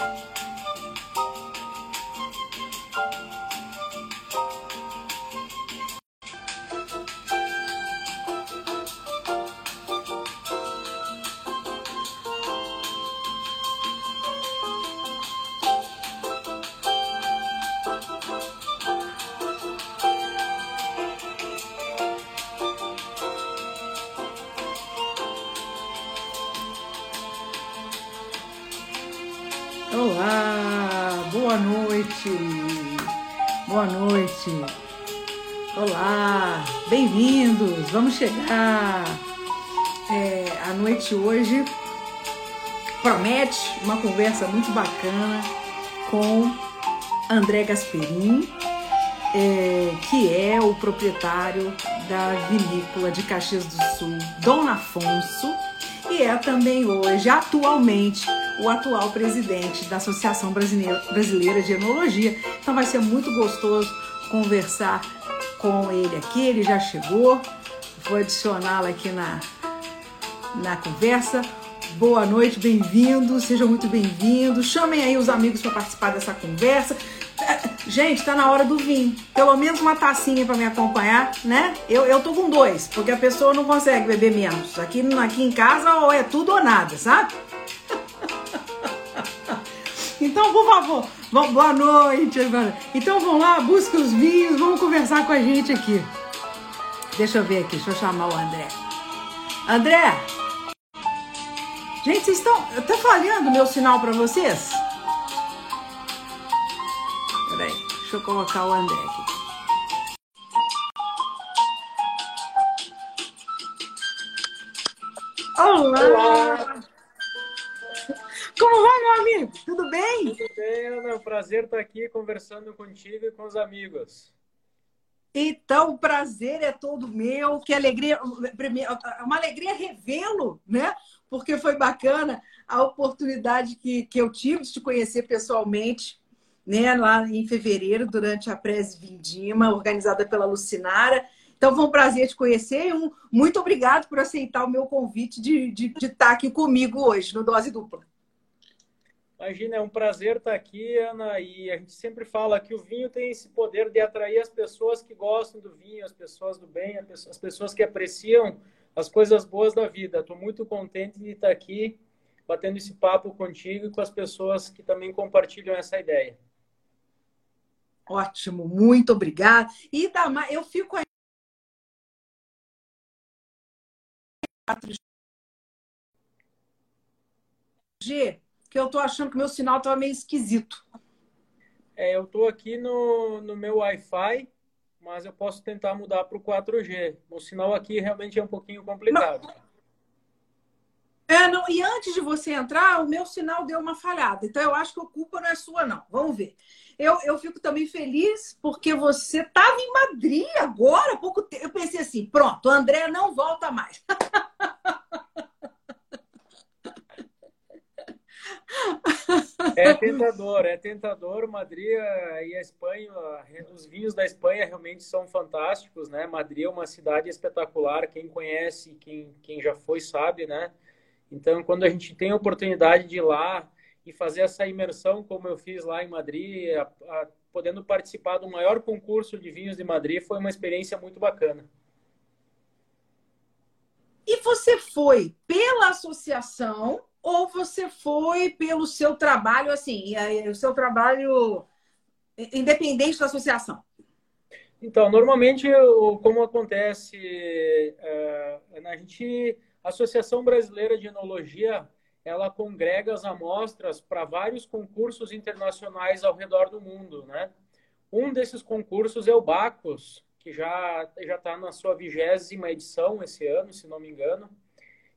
Olá, vamos chegar. É, a noite hoje promete uma conversa muito bacana com André Gasperin, é, que é o proprietário da vinícola de Caxias do Sul, Dom Afonso, e é também hoje, atualmente, o atual presidente da Associação Brasileira de Enologia. Então vai ser muito gostoso conversar com ele aqui. Ele já chegou. Vou adicioná-lo aqui na, na conversa. Boa noite, bem-vindos, sejam muito bem-vindos. Chamem aí os amigos para participar dessa conversa. Gente, tá na hora do vinho. Pelo menos uma tacinha para me acompanhar, né? Eu, eu tô com dois, porque a pessoa não consegue beber menos. Aqui, aqui em casa, ou é tudo ou nada, sabe? Então, por favor, boa noite. Então, vamos lá, busca os vinhos, vamos conversar com a gente aqui. Deixa eu ver aqui, deixa eu chamar o André. André! Gente, vocês estão. Tá falhando o meu sinal para vocês? Peraí, deixa eu colocar o André aqui. Olá! Olá. Como vai, meu amigo? Tudo bem? Tudo bem, Ana. É um prazer estar aqui conversando contigo e com os amigos. Então, o prazer é todo meu. Que alegria, uma alegria revê-lo, né? Porque foi bacana a oportunidade que, que eu tive de te conhecer pessoalmente, né? Lá em fevereiro, durante a Prese Vindima, organizada pela Lucinara. Então, foi um prazer te conhecer. Um, muito obrigado por aceitar o meu convite de, de, de estar aqui comigo hoje, no Dose Dupla. Imagina, é um prazer estar aqui, Ana, e a gente sempre fala que o vinho tem esse poder de atrair as pessoas que gostam do vinho, as pessoas do bem, as pessoas que apreciam as coisas boas da vida. Estou muito contente de estar aqui batendo esse papo contigo e com as pessoas que também compartilham essa ideia. Ótimo, muito obrigada. E Damar, eu fico aí. G que eu tô achando que meu sinal tava meio esquisito. É, eu tô aqui no, no meu Wi-Fi, mas eu posso tentar mudar para o 4G. O sinal aqui realmente é um pouquinho complicado. Não. É, não, e antes de você entrar, o meu sinal deu uma falhada. Então eu acho que a culpa não é sua, não. Vamos ver. Eu, eu fico também feliz porque você estava em Madrid agora, há pouco tempo. Eu pensei assim: pronto, o André não volta mais. É tentador, é tentador. Madrid e a Espanha, os vinhos da Espanha realmente são fantásticos, né? Madrid é uma cidade espetacular. Quem conhece, quem, quem já foi, sabe, né? Então, quando a gente tem a oportunidade de ir lá e fazer essa imersão, como eu fiz lá em Madrid, a, a, podendo participar do maior concurso de vinhos de Madrid, foi uma experiência muito bacana. E você foi pela associação ou você foi pelo seu trabalho, assim, o seu trabalho independente da associação? Então, normalmente, como acontece, é, a gente, a Associação Brasileira de Enologia, ela congrega as amostras para vários concursos internacionais ao redor do mundo, né? Um desses concursos é o Bacos, que já já está na sua vigésima edição esse ano, se não me engano,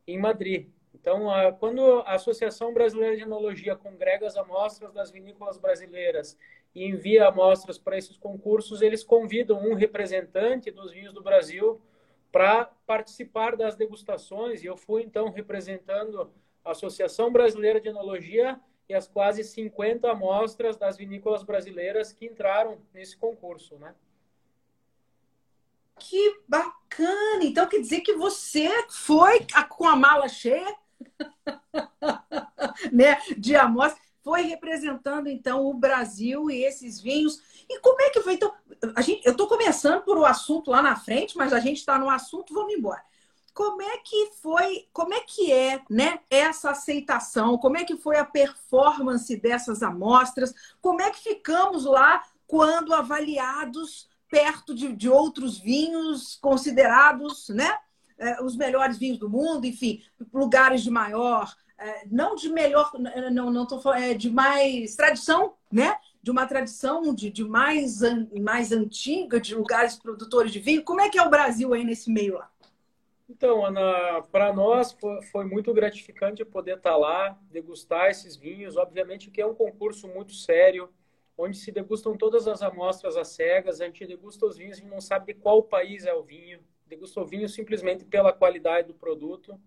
em Madrid. Então, quando a Associação Brasileira de Enologia congrega as amostras das vinícolas brasileiras e envia amostras para esses concursos, eles convidam um representante dos vinhos do Brasil para participar das degustações. E eu fui, então, representando a Associação Brasileira de Enologia e as quase 50 amostras das vinícolas brasileiras que entraram nesse concurso, né? Que bacana! Então quer dizer que você foi com a mala cheia né, de amostra. foi representando então o Brasil e esses vinhos. E como é que foi? Então, a gente, eu estou começando por o assunto lá na frente, mas a gente está no assunto, vamos embora. Como é que foi, como é que é, né, essa aceitação? Como é que foi a performance dessas amostras? Como é que ficamos lá quando avaliados perto de, de outros vinhos considerados, né, os melhores vinhos do mundo, enfim, lugares de maior é, não de melhor, não não falando, é de mais tradição, né? De uma tradição de, de mais, mais antiga, de lugares produtores de vinho. Como é que é o Brasil aí nesse meio lá? Então, Ana, para nós foi, foi, muito gratificante poder estar tá lá, degustar esses vinhos. Obviamente que é um concurso muito sério, onde se degustam todas as amostras às cegas. A gente degusta os vinhos e não sabe de qual país é o vinho. Degusta o vinho simplesmente pela qualidade do produto.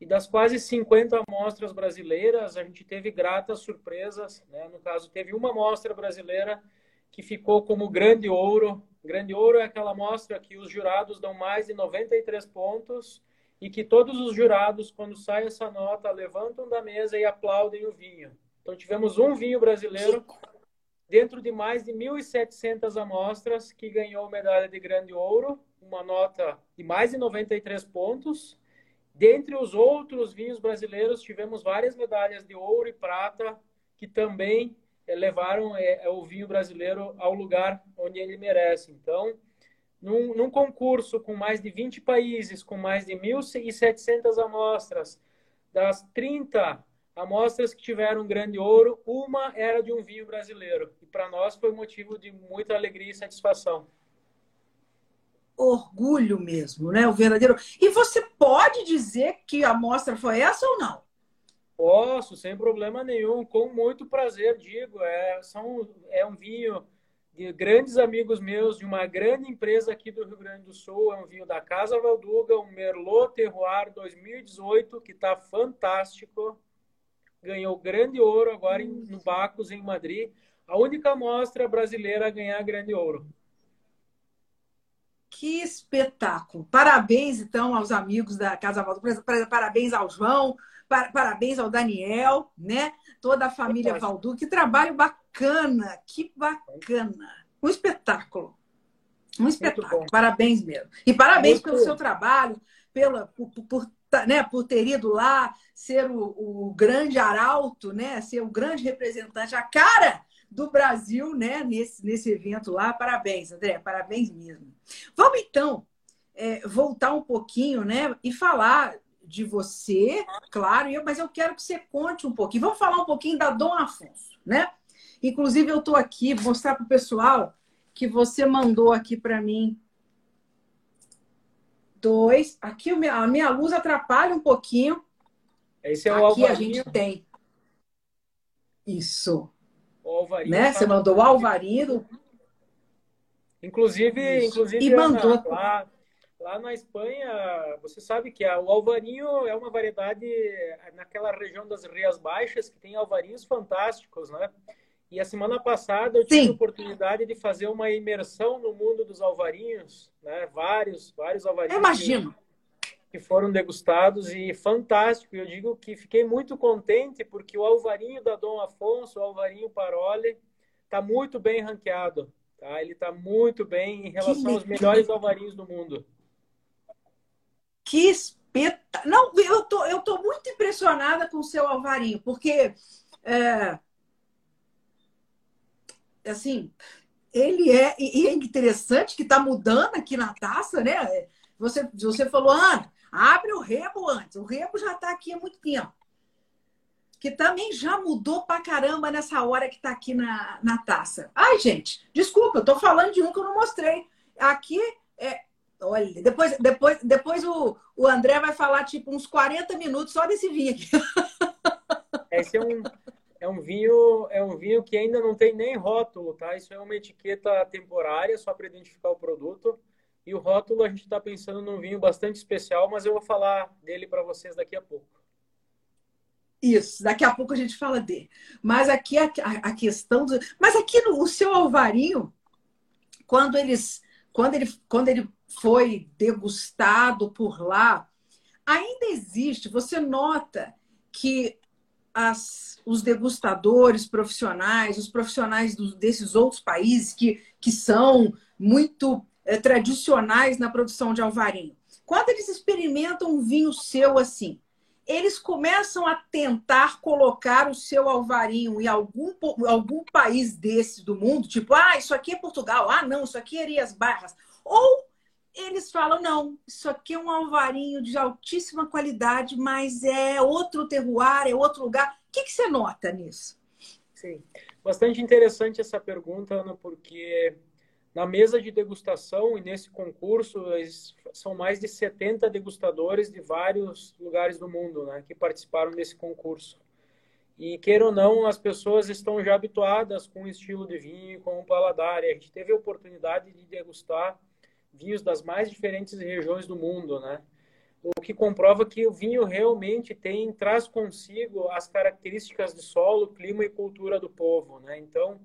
E das quase 50 amostras brasileiras, a gente teve gratas surpresas. Né? No caso, teve uma amostra brasileira que ficou como grande ouro. Grande ouro é aquela amostra que os jurados dão mais de 93 pontos e que todos os jurados, quando sai essa nota, levantam da mesa e aplaudem o vinho. Então, tivemos um vinho brasileiro dentro de mais de 1.700 amostras que ganhou medalha de grande ouro, uma nota de mais de 93 pontos Dentre os outros vinhos brasileiros, tivemos várias medalhas de ouro e prata que também eh, levaram é, o vinho brasileiro ao lugar onde ele merece. Então, num, num, concurso com mais de 20 países, com mais de 1.700 amostras, das 30 amostras que tiveram grande ouro, uma era de um vinho brasileiro. E para nós foi motivo de muita alegria e satisfação orgulho mesmo, né? O verdadeiro. E você pode dizer que a amostra foi essa ou não? Posso, sem problema nenhum, com muito prazer digo. É, são, é um vinho de grandes amigos meus, de uma grande empresa aqui do Rio Grande do Sul. É um vinho da Casa Valduga, um Merlot Terroir 2018, que está fantástico. Ganhou grande ouro agora em, no Bacos, em Madrid. A única amostra brasileira a ganhar grande ouro. Que espetáculo! Parabéns, então, aos amigos da Casa Valdo, parabéns ao João, parabéns ao Daniel, né? Toda a família Valdu. Que trabalho bacana, que bacana. Um espetáculo. Um espetáculo. Parabéns mesmo. E parabéns Muito pelo seu trabalho, pela, por, por, né, por ter ido lá, ser o, o grande arauto, né? Ser o grande representante, a cara do Brasil, né, nesse, nesse evento lá. Parabéns, André, parabéns mesmo. Vamos então é, voltar um pouquinho, né, e falar de você, claro, eu, mas eu quero que você conte um pouquinho. Vamos falar um pouquinho da Dom Afonso, né? Inclusive, eu estou aqui, mostrar para o pessoal que você mandou aqui para mim dois. Aqui a minha luz atrapalha um pouquinho. Esse é o Aqui a gente tem. Isso. O Alvarinho. Né? Você mandou o Alvarinho. Inclusive, inclusive e mandou. Lá, lá na Espanha, você sabe que o Alvarinho é uma variedade naquela região das Rias Baixas que tem alvarinhos fantásticos, né? E a semana passada eu tive Sim. a oportunidade de fazer uma imersão no mundo dos alvarinhos, né? Vários, vários alvarinhos. Eu imagino que foram degustados e fantástico. Eu digo que fiquei muito contente porque o alvarinho da Dom Afonso, o alvarinho Paroli, está muito bem ranqueado. Tá? Ele está muito bem em relação aos melhores alvarinhos do mundo. Que espetáculo! Não, eu tô, eu tô muito impressionada com o seu alvarinho, porque é, assim, ele é e é interessante que está mudando aqui na taça, né? Você, você falou, ah, Abre o rebo antes. O rebo já está aqui há muito tempo. Que também já mudou pra caramba nessa hora que está aqui na, na taça. Ai, gente, desculpa, eu estou falando de um que eu não mostrei. Aqui é. Olha, depois, depois, depois o, o André vai falar tipo uns 40 minutos só desse vinho aqui. Esse é um, é um vinho, é um vinho que ainda não tem nem rótulo, tá? Isso é uma etiqueta temporária só para identificar o produto. E o rótulo a gente está pensando num vinho bastante especial, mas eu vou falar dele para vocês daqui a pouco. Isso, daqui a pouco a gente fala dele. Mas aqui a, a, questão do. Mas aqui no o seu alvarinho, quando eles. Quando ele, quando ele foi degustado por lá, ainda existe, você nota que as, os degustadores profissionais, os profissionais do, desses outros países que, que são muito tradicionais na produção de alvarinho, quando eles experimentam um vinho seu assim, eles começam a tentar colocar o seu alvarinho em algum, algum país desses do mundo, tipo, ah, isso aqui é Portugal, ah, não, isso aqui é Rias Barras. Ou eles falam, não, isso aqui é um alvarinho de altíssima qualidade, mas é outro terroir, é outro lugar. O que, que você nota nisso? Sim, bastante interessante essa pergunta, Ana, porque na mesa de degustação e nesse concurso são mais de 70 degustadores de vários lugares do mundo né, que participaram desse concurso. E queira ou não, as pessoas estão já habituadas com o estilo de vinho, com o paladar. E a gente teve a oportunidade de degustar vinhos das mais diferentes regiões do mundo, né? O que comprova que o vinho realmente tem traz consigo as características de solo, clima e cultura do povo, né? Então,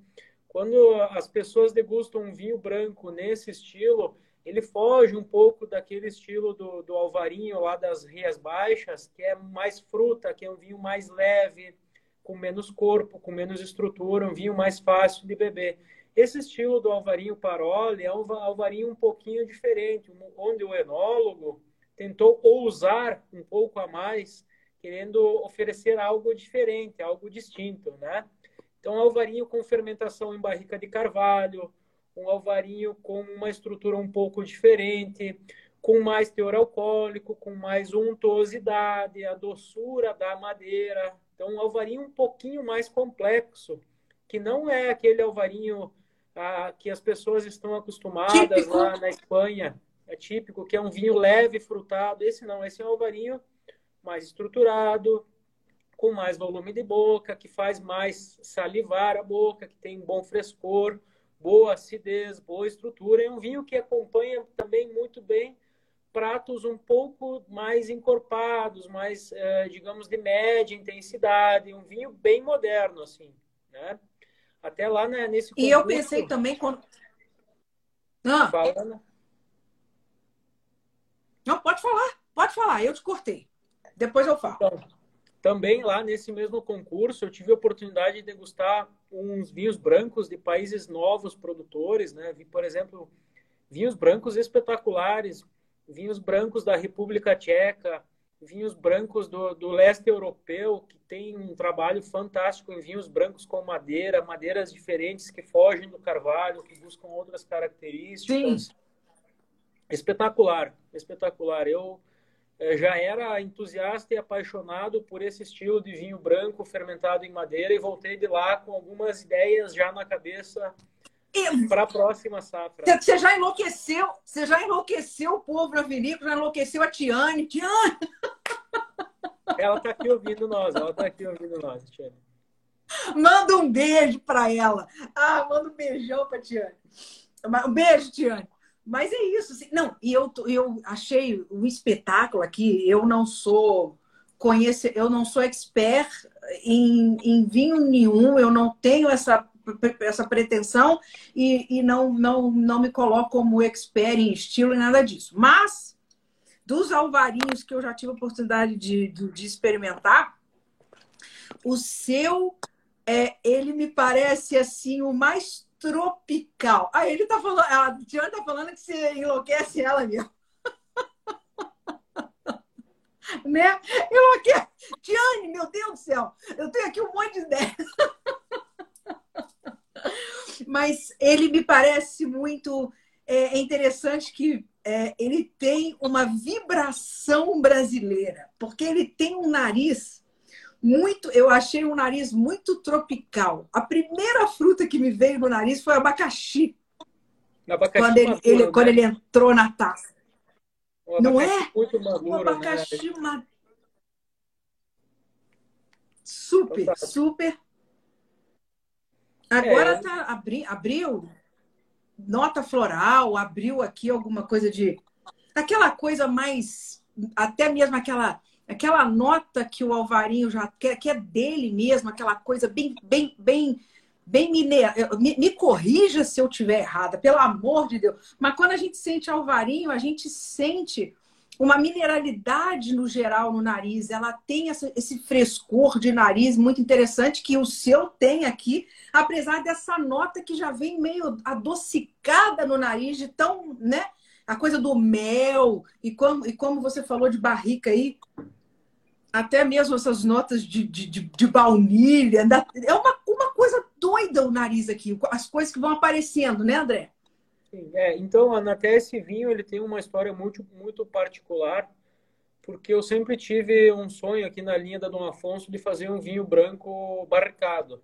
quando as pessoas degustam um vinho branco nesse estilo, ele foge um pouco daquele estilo do, do alvarinho lá das Rias Baixas, que é mais fruta, que é um vinho mais leve, com menos corpo, com menos estrutura, um vinho mais fácil de beber. Esse estilo do alvarinho Paroli é um alvarinho um pouquinho diferente, onde o enólogo tentou ousar um pouco a mais, querendo oferecer algo diferente, algo distinto, né? Então, alvarinho com fermentação em barrica de carvalho, um alvarinho com uma estrutura um pouco diferente, com mais teor alcoólico, com mais untuosidade, a doçura da madeira. Então, um alvarinho um pouquinho mais complexo, que não é aquele alvarinho ah, que as pessoas estão acostumadas típico. lá na Espanha. É típico, que é um vinho leve, frutado. Esse não, esse é um alvarinho mais estruturado, com mais volume de boca, que faz mais salivar a boca, que tem bom frescor, boa acidez, boa estrutura. É um vinho que acompanha também muito bem pratos um pouco mais encorpados, mais, eh, digamos, de média intensidade. Um vinho bem moderno, assim, né? Até lá né, nesse concurso... E eu pensei também quando... Ah. Fala, né? Não, pode falar, pode falar, eu te cortei. Depois eu falo. Então, também lá nesse mesmo concurso eu tive a oportunidade de degustar uns vinhos brancos de países novos produtores, né? Vi, por exemplo, vinhos brancos espetaculares, vinhos brancos da República Tcheca, vinhos brancos do, do leste europeu, que tem um trabalho fantástico em vinhos brancos com madeira, madeiras diferentes que fogem do carvalho, que buscam outras características. Sim. Espetacular, espetacular. Eu já era entusiasta e apaixonado por esse estilo de vinho branco fermentado em madeira e voltei de lá com algumas ideias já na cabeça para a próxima safra. Você já enlouqueceu, você já enlouqueceu o povo na vinícola, já enlouqueceu a Tiane. Tiane! Ela está aqui ouvindo nós, ela está aqui ouvindo nós, Tiane. Manda um beijo para ela. Ah, manda um beijão para Tiane. Um beijo, Tiane. Mas é isso. Assim, não, e eu, eu achei um espetáculo aqui. Eu não sou conhece, eu não sou expert em, em vinho nenhum, eu não tenho essa, essa pretensão e, e não, não, não me coloco como expert em estilo e nada disso. Mas, dos alvarinhos que eu já tive a oportunidade de, de, de experimentar, o seu, é, ele me parece assim o mais tropical. Aí ele tá falando, a Tiana tá falando que você enlouquece ela mesmo. né? Enlouquece. Tiane, meu Deus do céu, eu tenho aqui um monte de ideias. Mas ele me parece muito é, interessante que é, ele tem uma vibração brasileira, porque ele tem um nariz muito, eu achei um nariz muito tropical. A primeira fruta que me veio no nariz foi o abacaxi. abacaxi quando ele, maduro, ele né? quando ele entrou na taça. Não é? Maduro, o abacaxi né? maduro. Super, super. Agora é. tá abri, abriu nota floral, abriu aqui alguma coisa de aquela coisa mais até mesmo aquela aquela nota que o Alvarinho já quer, que é dele mesmo, aquela coisa bem, bem, bem, bem mineira. Me, me, corrija se eu tiver errada, pelo amor de Deus. Mas quando a gente sente Alvarinho, a gente sente uma mineralidade no geral no nariz. Ela tem essa, esse frescor de nariz muito interessante que o seu tem aqui, apesar dessa nota que já vem meio adocicada no nariz, de tão, né? A coisa do mel e como, e como você falou de barrica aí, até mesmo essas notas de, de, de, de baunilha. É uma, uma coisa doida o nariz aqui, as coisas que vão aparecendo, né, André? Sim, é, então, até esse vinho ele tem uma história muito, muito particular, porque eu sempre tive um sonho aqui na linha da Dom Afonso de fazer um vinho branco barricado.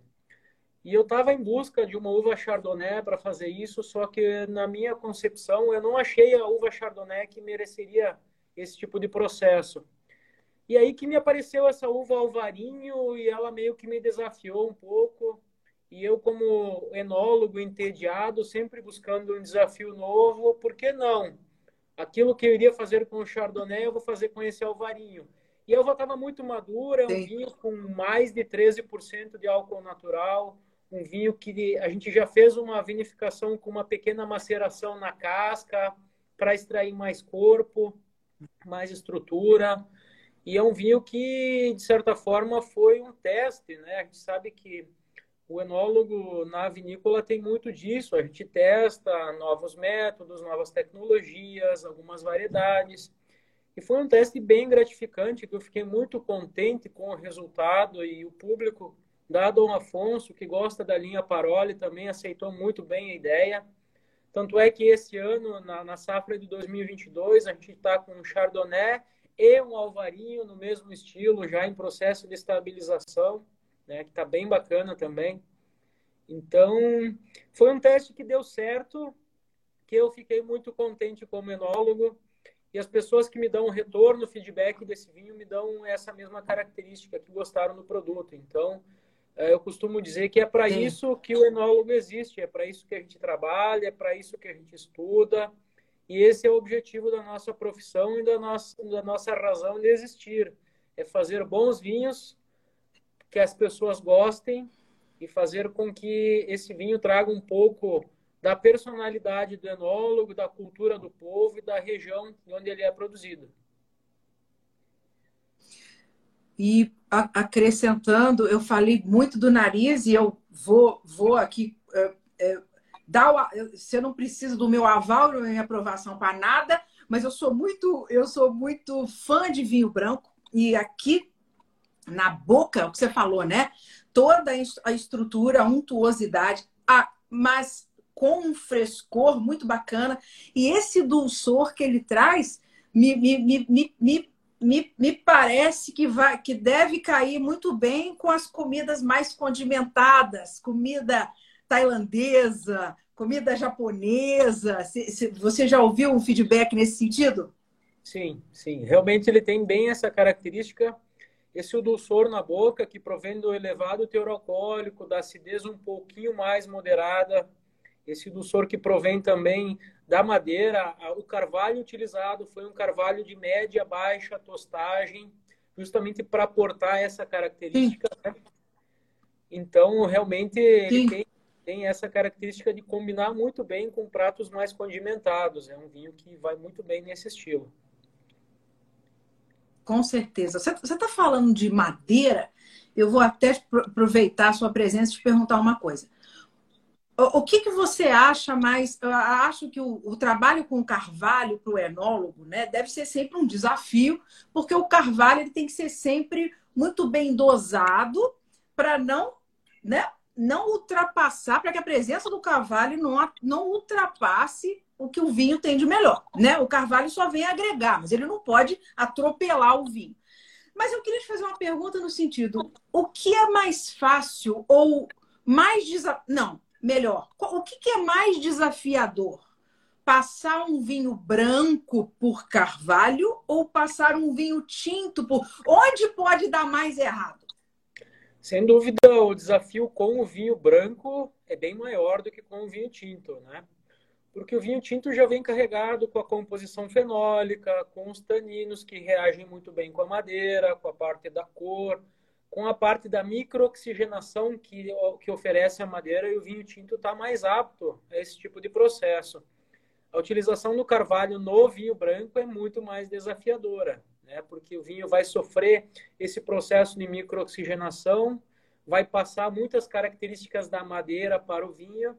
E eu estava em busca de uma uva Chardonnay para fazer isso, só que na minha concepção eu não achei a uva Chardonnay que mereceria esse tipo de processo. E aí que me apareceu essa uva Alvarinho e ela meio que me desafiou um pouco. E eu, como enólogo entediado, sempre buscando um desafio novo, por que não? Aquilo que eu iria fazer com o Chardonnay, eu vou fazer com esse Alvarinho. E a uva estava muito madura, é um Sim. vinho com mais de 13% de álcool natural, um vinho que a gente já fez uma vinificação com uma pequena maceração na casca para extrair mais corpo, mais estrutura. E é um vinho que, de certa forma, foi um teste, né? A gente sabe que o enólogo na vinícola tem muito disso. A gente testa novos métodos, novas tecnologias, algumas variedades. E foi um teste bem gratificante, que eu fiquei muito contente com o resultado e o público da Dom Afonso, que gosta da linha Paroli, também aceitou muito bem a ideia. Tanto é que esse ano, na, na safra de 2022, a gente está com um Chardonnay e um alvarinho no mesmo estilo, já em processo de estabilização, né, que está bem bacana também. Então, foi um teste que deu certo, que eu fiquei muito contente como enólogo, e as pessoas que me dão retorno, feedback desse vinho, me dão essa mesma característica, que gostaram do produto. Então, eh, eu costumo dizer que é para isso que o enólogo existe, é para isso que a gente trabalha, é para isso que a gente estuda, e esse é o objetivo da nossa profissão e da nossa, da nossa razão de existir. É fazer bons vinhos que as pessoas gostem e fazer com que esse vinho traga um pouco da personalidade do enólogo, da cultura do povo e da região onde ele é produzido. E acrescentando, eu falei muito do nariz e eu vou, vou aqui é, é, dá o, você não precisa do meu aval, da minha aprovação para nada, mas eu sou muito, eu sou muito fã de vinho branco e aqui na boca, o que você falou, né? Toda a estrutura, a untuosidade, a, mas com um frescor muito bacana. E esse dulçor que ele traz me, me, me, me, me, me parece que, vai, que deve cair muito bem com as comidas mais condimentadas, comida tailandesa, comida japonesa. Você já ouviu um feedback nesse sentido? Sim, sim. Realmente ele tem bem essa característica, esse dulçor na boca, que provém do elevado teor alcoólico, da acidez um pouquinho mais moderada, esse dulçor que provém também da madeira. O carvalho utilizado foi um carvalho de média baixa tostagem, justamente para aportar essa característica. Né? Então, realmente, ele tem tem essa característica de combinar muito bem com pratos mais condimentados. É um vinho que vai muito bem nesse estilo. Com certeza. Você está falando de madeira, eu vou até aproveitar a sua presença e te perguntar uma coisa. O, que, que você acha mais? Eu acho que o, o trabalho com o carvalho para o enólogo né, deve ser sempre um desafio, porque o carvalho ele tem que ser sempre muito bem dosado para não né, não ultrapassar, para que a presença do carvalho não, não ultrapasse o que o vinho tem de melhor. Né? O carvalho só vem agregar, mas ele não pode atropelar o vinho. Mas eu queria te fazer uma pergunta no sentido: o que é mais fácil ou mais desafiador? Não, melhor. O que é mais desafiador? Passar um vinho branco por carvalho ou passar um vinho tinto por. Onde pode dar mais errado? Sem dúvida, o desafio com o vinho branco é bem maior do que com o vinho tinto, né? Porque o vinho tinto já vem carregado com a composição fenólica, com os taninos que reagem muito bem com a madeira, com a parte da cor, com a parte da microoxigenação que, que oferece a madeira e o vinho tinto está mais apto a esse tipo de processo. a utilização do carvalho no vinho branco é muito mais desafiadora, né? Porque o vinho vai sofrer esse processo de microoxigenação, vai passar muitas características da madeira para o vinho.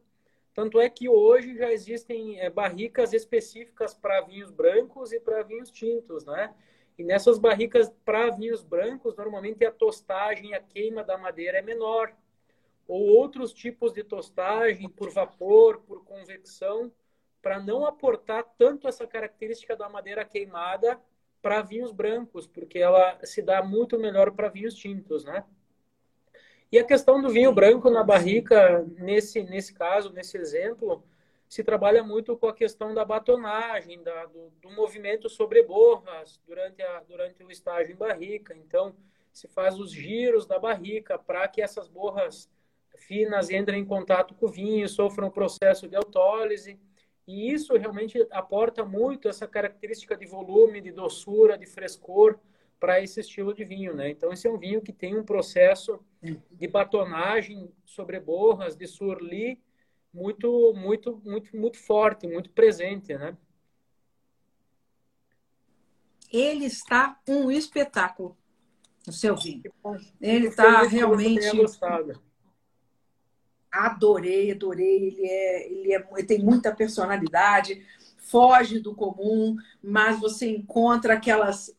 Tanto é que hoje já existem é, barricas específicas para vinhos brancos e para vinhos tintos, né? E nessas barricas para vinhos brancos, normalmente a tostagem, a queima da madeira é menor. Ou outros tipos de tostagem por vapor, por convecção, para não aportar tanto essa característica da madeira queimada para vinhos brancos, porque ela se dá muito melhor para vinhos tintos, né? E a questão do vinho branco na barrica, nesse, nesse caso, nesse exemplo, se trabalha muito com a questão da batonagem, da, do, do, movimento sobre borras durante, a, durante o estágio em barrica. Então, se faz os giros da barrica para que essas borras finas entrem em contato com o vinho, sofram o processo de autólise. E isso realmente aporta muito essa característica de volume, de doçura, de frescor para esse estilo de vinho, né? Então esse é um vinho que tem um processo de batonagem sobre borras, de surli muito, muito, muito, muito forte, muito presente, né? Ele está um espetáculo, o seu vinho. Ele está realmente. Adorei, adorei. Ele é, ele é, ele tem muita personalidade, foge do comum, mas você encontra aquelas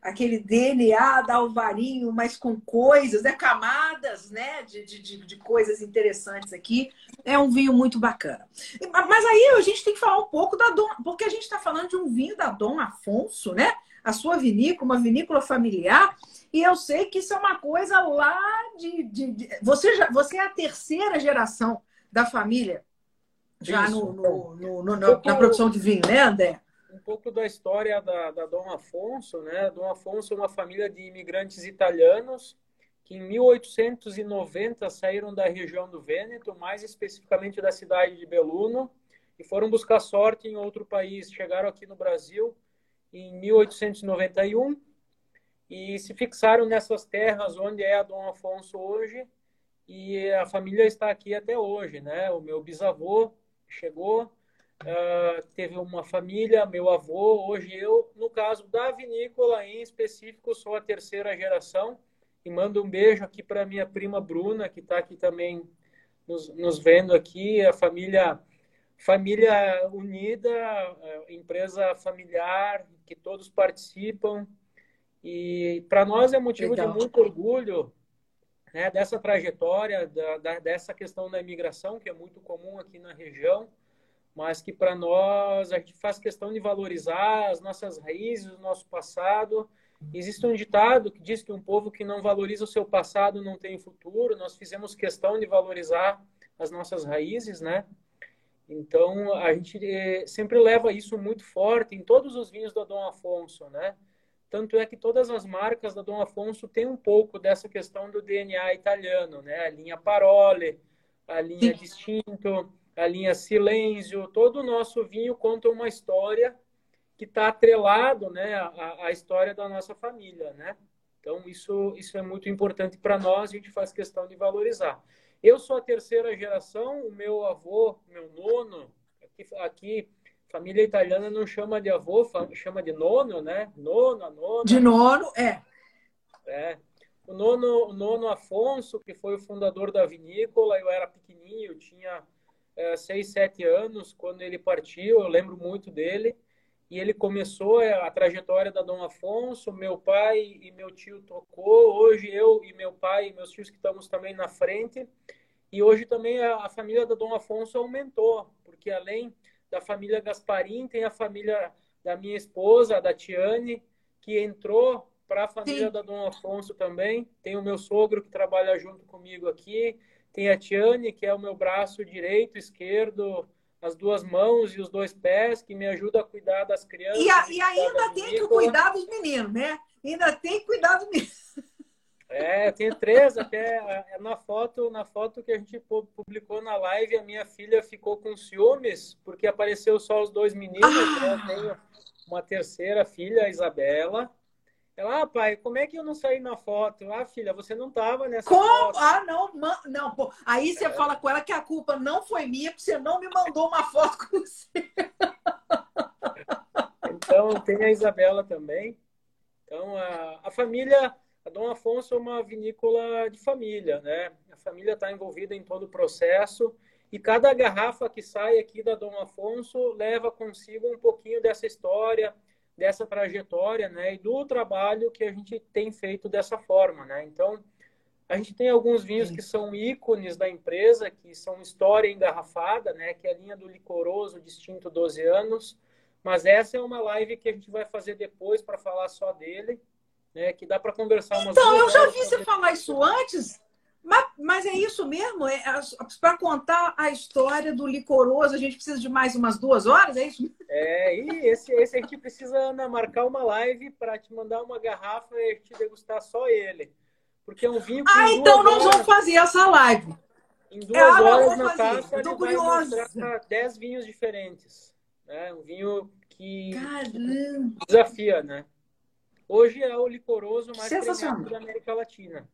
aquele DNA da Alvarinho, mas com coisas, né? camadas né? De, de, de, coisas interessantes aqui. É um vinho muito bacana. Mas aí a gente tem que falar um pouco da Dom, porque a gente está falando de um vinho da Dom Afonso, né? A sua vinícola, uma vinícola familiar. E eu sei que isso é uma coisa lá de. de, de... Você, já, você é a terceira geração da família já no, no, no, no na, na produção de vinho, né, André? um pouco da história da, da Dom Afonso, né? Dom Afonso é uma família de imigrantes italianos que em 1890 saíram da região do Vêneto, mais especificamente da cidade de Belluno, e foram buscar sorte em outro país. Chegaram aqui no Brasil em 1891 e se fixaram nessas terras onde é a Dom Afonso hoje, e a família está aqui até hoje, né? O meu bisavô chegou Uh, teve uma família, meu avô, hoje eu, no caso da vinícola em específico, sou a terceira geração e mando um beijo aqui para minha prima Bruna, que está aqui também nos, nos, vendo aqui, a família família unida, empresa familiar, que todos participam e para nós é motivo Legal. de muito orgulho né, dessa trajetória, da, da, dessa questão da imigração, que é muito comum aqui na região, mas que para nós a gente faz questão de valorizar as nossas raízes, o nosso passado. Existe um ditado que diz que um povo que não valoriza o seu passado não tem futuro. Nós fizemos questão de valorizar as nossas raízes, né? Então a gente eh, sempre leva isso muito forte em todos os vinhos da Dom Afonso, né? Tanto é que todas as marcas da Dom Afonso têm um pouco dessa questão do DNA italiano, né? A linha Parole, a linha Distinto, a linha Silêncio, todo o nosso vinho conta uma história que está atrelado né, à, à, história da nossa família, né? Então, isso, isso é muito importante para nós, a gente faz questão de valorizar. Eu sou a terceira geração, o meu avô, meu nono, aqui, aqui família italiana não chama de avô, chama de nono, né? Nono, nono. De nono, é. É. O nono, o nono Afonso, que foi o fundador da vinícola, eu era pequenininho, eu tinha é, seis, sete anos, quando ele partiu, eu lembro muito dele. E ele começou é, a trajetória da Dom Afonso, meu pai e meu tio tocou. Hoje eu e meu pai e meus tios que estamos também na frente. E hoje também a, a família da Dom Afonso aumentou, porque além da família Gasparim, tem a família da minha esposa, da Tiane, que entrou para a família Sim. da Dom Afonso também. Tem o meu sogro que trabalha junto comigo aqui. Tem a Tiane, que é o meu braço direito, esquerdo, as duas mãos e os dois pés, que me ajuda a cuidar das crianças. E, a, e ainda tem que cuidar dos meninos, né? Ainda tem que cuidar dos meninos. É, tem três até na foto, na foto que a gente publicou na live, a minha filha ficou com ciúmes porque apareceu só os dois meninos. Ah. Né? Eu tenho uma terceira filha, a Isabela, ela, ah, pai, como é que eu não saí na foto? Ah, filha, você não estava nessa como? foto. Ah, não, não, pô. Aí você é. fala com ela que a culpa não foi minha, porque você não me mandou uma foto com você. Então, tem a Isabela também. Então, a, a família, a Dom Afonso é uma vinícola de família, né? A família está envolvida em todo o processo e cada garrafa que sai aqui da Dom Afonso leva consigo um pouquinho dessa história, dessa trajetória, né? E do trabalho que a gente tem feito dessa forma, né? Então, a gente tem alguns vinhos que são ícones da empresa, que são história engarrafada, né? Que é a linha do licoroso distinto 12 anos. Mas essa é uma live que a gente vai fazer depois para falar só dele, né? Que dá para conversar umas Então, eu já vi você falar isso antes, mas, mas é isso mesmo? É, para contar a história do licoroso, a gente precisa de mais umas duas horas, é isso? É, e esse, esse a gente precisa Ana, marcar uma live para te mandar uma garrafa e te degustar só ele. Porque é um vinho que. Ah, então nós horas, vamos fazer essa live. Em duas ah, horas na taça, ele vai mostrar 10 vinhos diferentes. Né? Um vinho que Caramba. desafia, né? Hoje é o licoroso mais premiado da América Latina.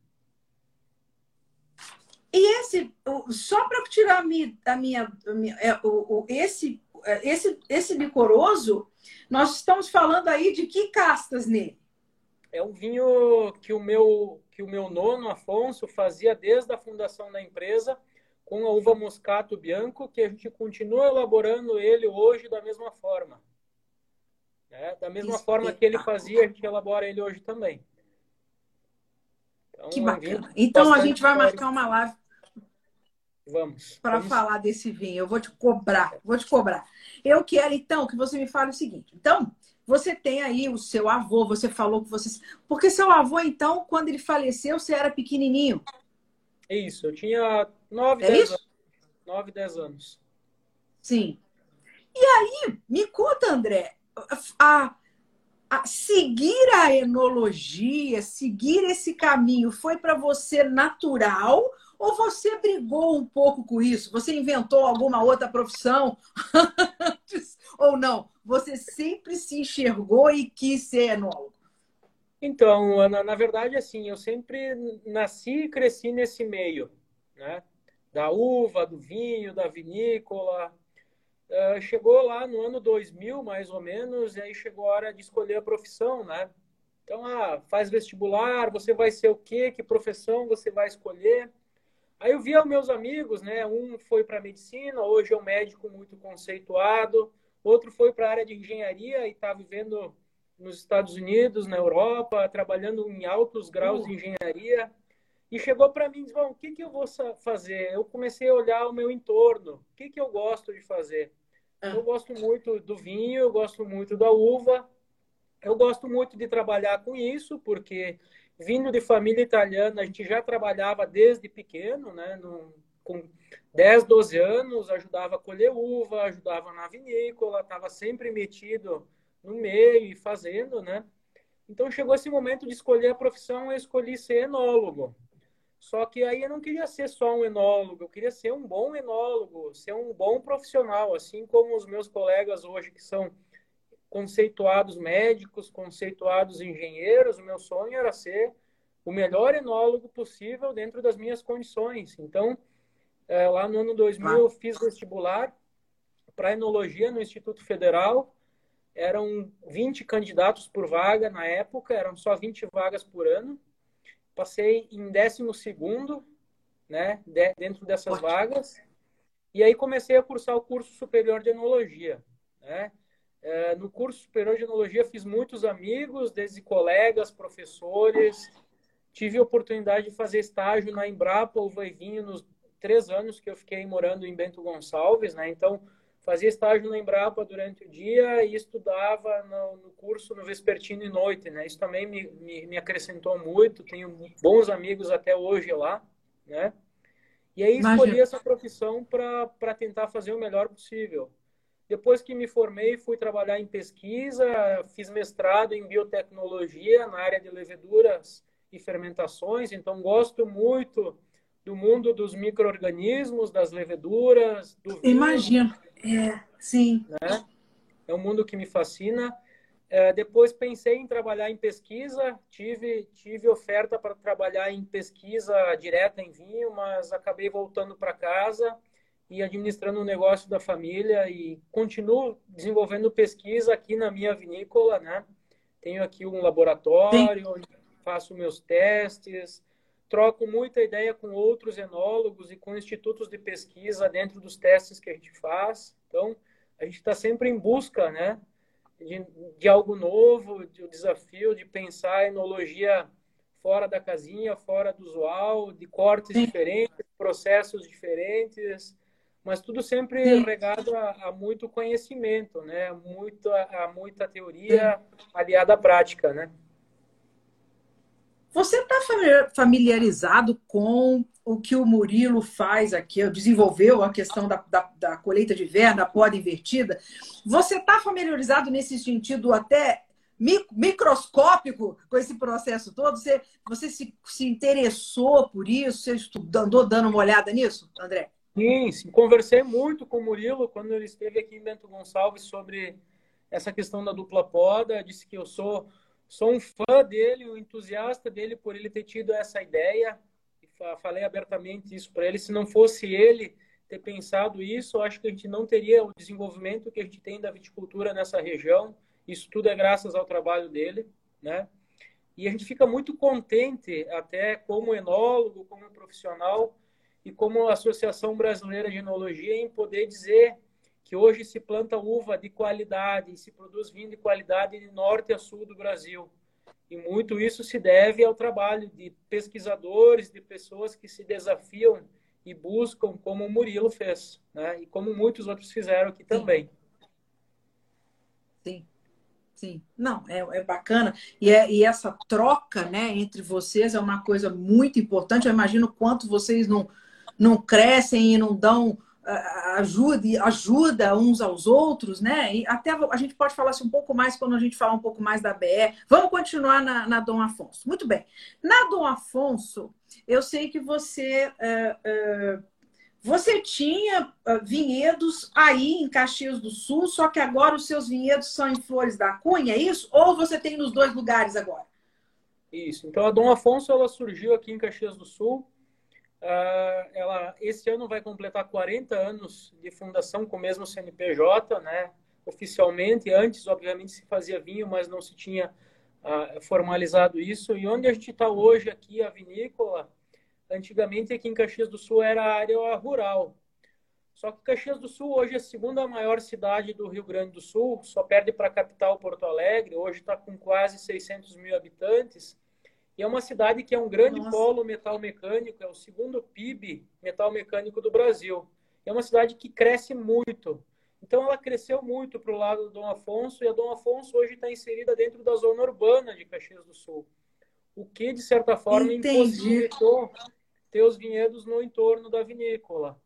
E esse, só para tirar a minha, a minha, é, esse, é, esse, esse licoroso, nós estamos falando aí de que castas nele? É um vinho que o meu que o meu nono Afonso fazia desde a fundação da empresa com a uva Moscato Bianco, que a gente continua elaborando ele hoje da mesma forma. É, da mesma forma que ele fazia, a gente elabora ele hoje também. Então, que bacana. Então a gente vai marcar uma live. Vamos. Para falar desse vinho. Eu vou te cobrar, vou te cobrar. Eu quero, então, que você me fale o seguinte. Então, você tem aí o seu avô, você falou que você. Porque seu avô, então, quando ele faleceu, você era pequenininho. Isso, eu tinha 9, é 10 isso? anos. 9, 10 anos. Sim. E aí, me conta, André, a, a seguir a enologia, seguir esse caminho, foi para você natural ou você brigou um pouco com isso? Você inventou alguma outra profissão antes ou não? Você sempre se enxergou e quis ser enólogo? Então, Ana, na verdade, assim, eu sempre nasci e cresci nesse meio, né? Da uva, do vinho, da vinícola. Uh, chegou lá no ano 2000, mais ou menos, e aí chegou a hora de escolher a profissão, né? Então, ah, faz vestibular, você vai ser o quê? Que profissão você vai escolher? Aí eu via meus amigos, né? Um foi para medicina, hoje é um médico muito conceituado. Outro foi para a área de engenharia e está vivendo nos Estados Unidos, na Europa, trabalhando em altos graus de engenharia. E chegou para mim e disse: Bom, o que, que eu vou fazer? Eu comecei a olhar o meu entorno. O que, que eu gosto de fazer? Ah. Eu gosto muito do vinho, eu gosto muito da uva. Eu gosto muito de trabalhar com isso, porque vindo de família italiana, a gente já trabalhava desde pequeno, né? No, com 10, 12 anos, ajudava a colher uva, ajudava na vinícola, estava sempre metido no meio e fazendo, né? Então chegou esse momento de escolher a profissão, eu escolhi ser enólogo. Só que aí eu não queria ser só um enólogo, eu queria ser um bom enólogo, ser um bom profissional, assim como os meus colegas hoje que são conceituados médicos, conceituados engenheiros, o meu sonho era ser o melhor enólogo possível dentro das minhas condições. Então, é, lá no ano 2000 eu fiz vestibular para enologia no Instituto Federal. Eram 20 candidatos por vaga na época, eram só 20 vagas por ano. Passei em 12 segundo, né, dentro dessas vagas. E aí comecei a cursar o curso superior de enologia, né? É, no curso superior de enologia fiz muitos amigos, desde colegas, professores. Tive a oportunidade de fazer estágio na Embrapa Uva e Vinho nos três anos que eu fiquei morando em Bento Gonçalves, né? Então, fazia estágio na Embrapa durante o dia e estudava no, no curso no vespertino e noite, né? Isso também me, me, me, acrescentou muito. Tenho bons amigos até hoje lá, né? E aí escolhi Imagina. essa profissão para tentar fazer o melhor possível. Depois que me formei, fui trabalhar em pesquisa, fiz mestrado em biotecnologia na área de leveduras e fermentações, então gosto muito do mundo dos micro-organismos, das leveduras, do vinho. Imagino, é, sim. Né? É um mundo que me fascina. É, depois pensei em trabalhar em pesquisa, tive, tive oferta para trabalhar em pesquisa direta em vinho, mas acabei voltando para casa e administrando o negócio da família e continuo desenvolvendo pesquisa aqui na minha vinícola, né? Tenho aqui um laboratório Sim. onde faço meus testes, troco muita ideia com outros enólogos e com institutos de pesquisa dentro dos testes que a gente faz. Então, a gente está sempre em busca, né? De, de algo novo, de um desafio de pensar a enologia fora da casinha, fora do usual, de cortes Sim. diferentes, processos diferentes, mas tudo sempre Sim. regado a, a, muito conhecimento, né? Muito, a, a muita teoria Sim. aliada à prática, né? Você está familiarizado com o que o Murilo faz aqui, desenvolveu a questão da, da, da colheita de verna, da poda invertida. Você está familiarizado nesse sentido até microscópico com esse processo todo? Você, você se, se interessou por isso? Você estudou, dando uma olhada nisso, André? Sim, sim, conversei muito com o Murilo quando ele esteve aqui em Bento Gonçalves sobre essa questão da dupla poda. Disse que eu sou, sou um fã dele, um entusiasta dele por ele ter tido essa ideia. Falei abertamente isso para ele. Se não fosse ele ter pensado isso, acho que a gente não teria o desenvolvimento que a gente tem da viticultura nessa região. Isso tudo é graças ao trabalho dele, né? E a gente fica muito contente, até como enólogo, como profissional, e como Associação Brasileira de Enologia em poder dizer que hoje se planta uva de qualidade, se produz vinho de qualidade de norte a sul do Brasil. E muito isso se deve ao trabalho de pesquisadores, de pessoas que se desafiam e buscam, como o Murilo fez, né? e como muitos outros fizeram aqui também. Sim. Sim, não, é, é bacana. E, é, e essa troca né, entre vocês é uma coisa muito importante. Eu imagino quanto vocês não, não crescem e não dão ajuda, ajuda uns aos outros, né? E até a gente pode falar assim, um pouco mais quando a gente falar um pouco mais da BE. Vamos continuar na, na Dom Afonso. Muito bem. Na Dom Afonso, eu sei que você uh, uh, você tinha uh, vinhedos aí em Caxias do Sul, só que agora os seus vinhedos são em Flores da Cunha, é isso? Ou você tem nos dois lugares agora? Isso. Então a Dom Afonso ela surgiu aqui em Caxias do Sul ela esse ano vai completar 40 anos de fundação com o mesmo CNPJ, né? Oficialmente, antes, obviamente, se fazia vinho, mas não se tinha uh, formalizado isso. E onde a gente está hoje aqui, a vinícola, antigamente aqui em Caxias do Sul era área rural. Só que Caxias do Sul hoje é a segunda maior cidade do Rio Grande do Sul, só perde para a capital Porto Alegre. Hoje está com quase 600 mil habitantes e é uma cidade que é um grande Nossa. polo metal mecânico, é o segundo PIB metal mecânico do Brasil. É uma cidade que cresce muito. Então ela cresceu muito para o lado do Dom Afonso e a Dom Afonso hoje está inserida dentro da zona urbana de Caxias do Sul. O que, de certa forma, impossibilitou ter os vinhedos no entorno da vinícola.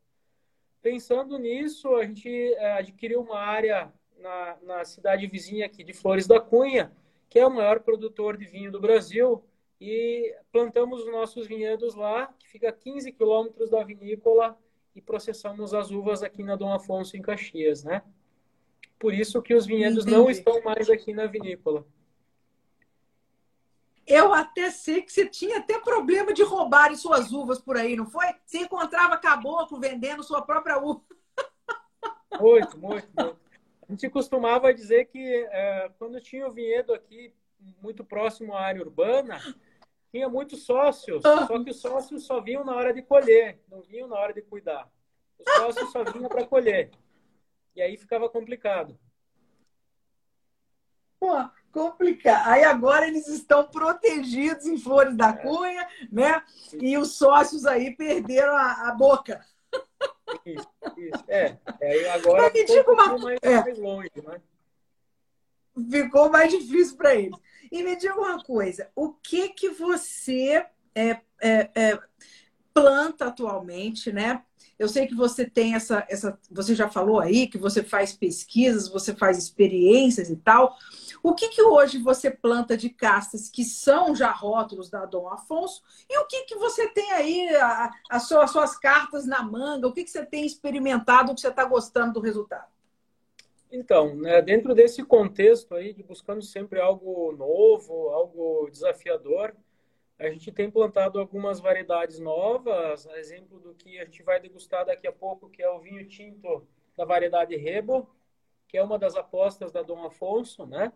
Pensando nisso, a gente é, adquiriu uma área na, na cidade vizinha aqui de Flores da Cunha, que é o maior produtor de vinho do Brasil, e plantamos os nossos vinhedos lá, que fica a 15 quilômetros da vinícola, e processamos as uvas aqui na Dom Afonso, em Caxias, né? Por isso que os vinhedos Entendi. não estão mais aqui na vinícola. Eu até sei que você tinha até problema de roubarem suas uvas por aí, não foi? Você encontrava caboclo vendendo sua própria uva. Muito, muito, muito. A gente costumava dizer que é, quando tinha o vinhedo aqui muito próximo à área urbana, tinha muitos sócios, ah. só que os sócios só vinham na hora de colher, não vinham na hora de cuidar. Os sócios só vinham para colher. E aí ficava complicado. Pô, complicado. Aí agora eles estão protegidos em Flores da é. Cunha, né? E os sócios aí perderam a, a boca. Isso, isso. É, aí agora Mas me diga uma... mais, é. mais longe, né? Ficou mais difícil para eles. E me diga uma coisa, o que que você é, é, é, planta atualmente, né? Eu sei que você tem essa, essa, você já falou aí que você faz pesquisas, você faz experiências e tal. O que que hoje você planta de castas que são já rótulos da Dom Afonso? E o que que você tem aí, a, a sua, as suas cartas na manga? O que que você tem experimentado, o que você está gostando do resultado? Então, né, dentro desse contexto aí de buscando sempre algo novo, algo desafiador, A gente tem plantado algumas variedades novas, exemplo do que a gente vai degustar daqui a pouco, que é o vinho tinto da variedade Rebo, que é uma das apostas da Dom Afonso, né?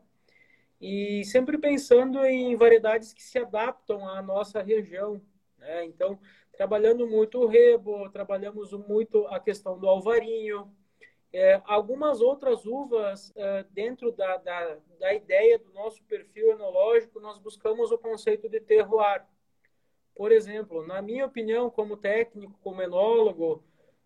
E sempre pensando em variedades que se adaptam à nossa região, né? Então, trabalhando muito o Rebo, trabalhamos muito a questão do Alvarinho, é, algumas outras uvas, é, dentro da, da, da, ideia do nosso perfil enológico, nós buscamos o conceito de terroir. Por exemplo, na minha opinião, como técnico, como enólogo,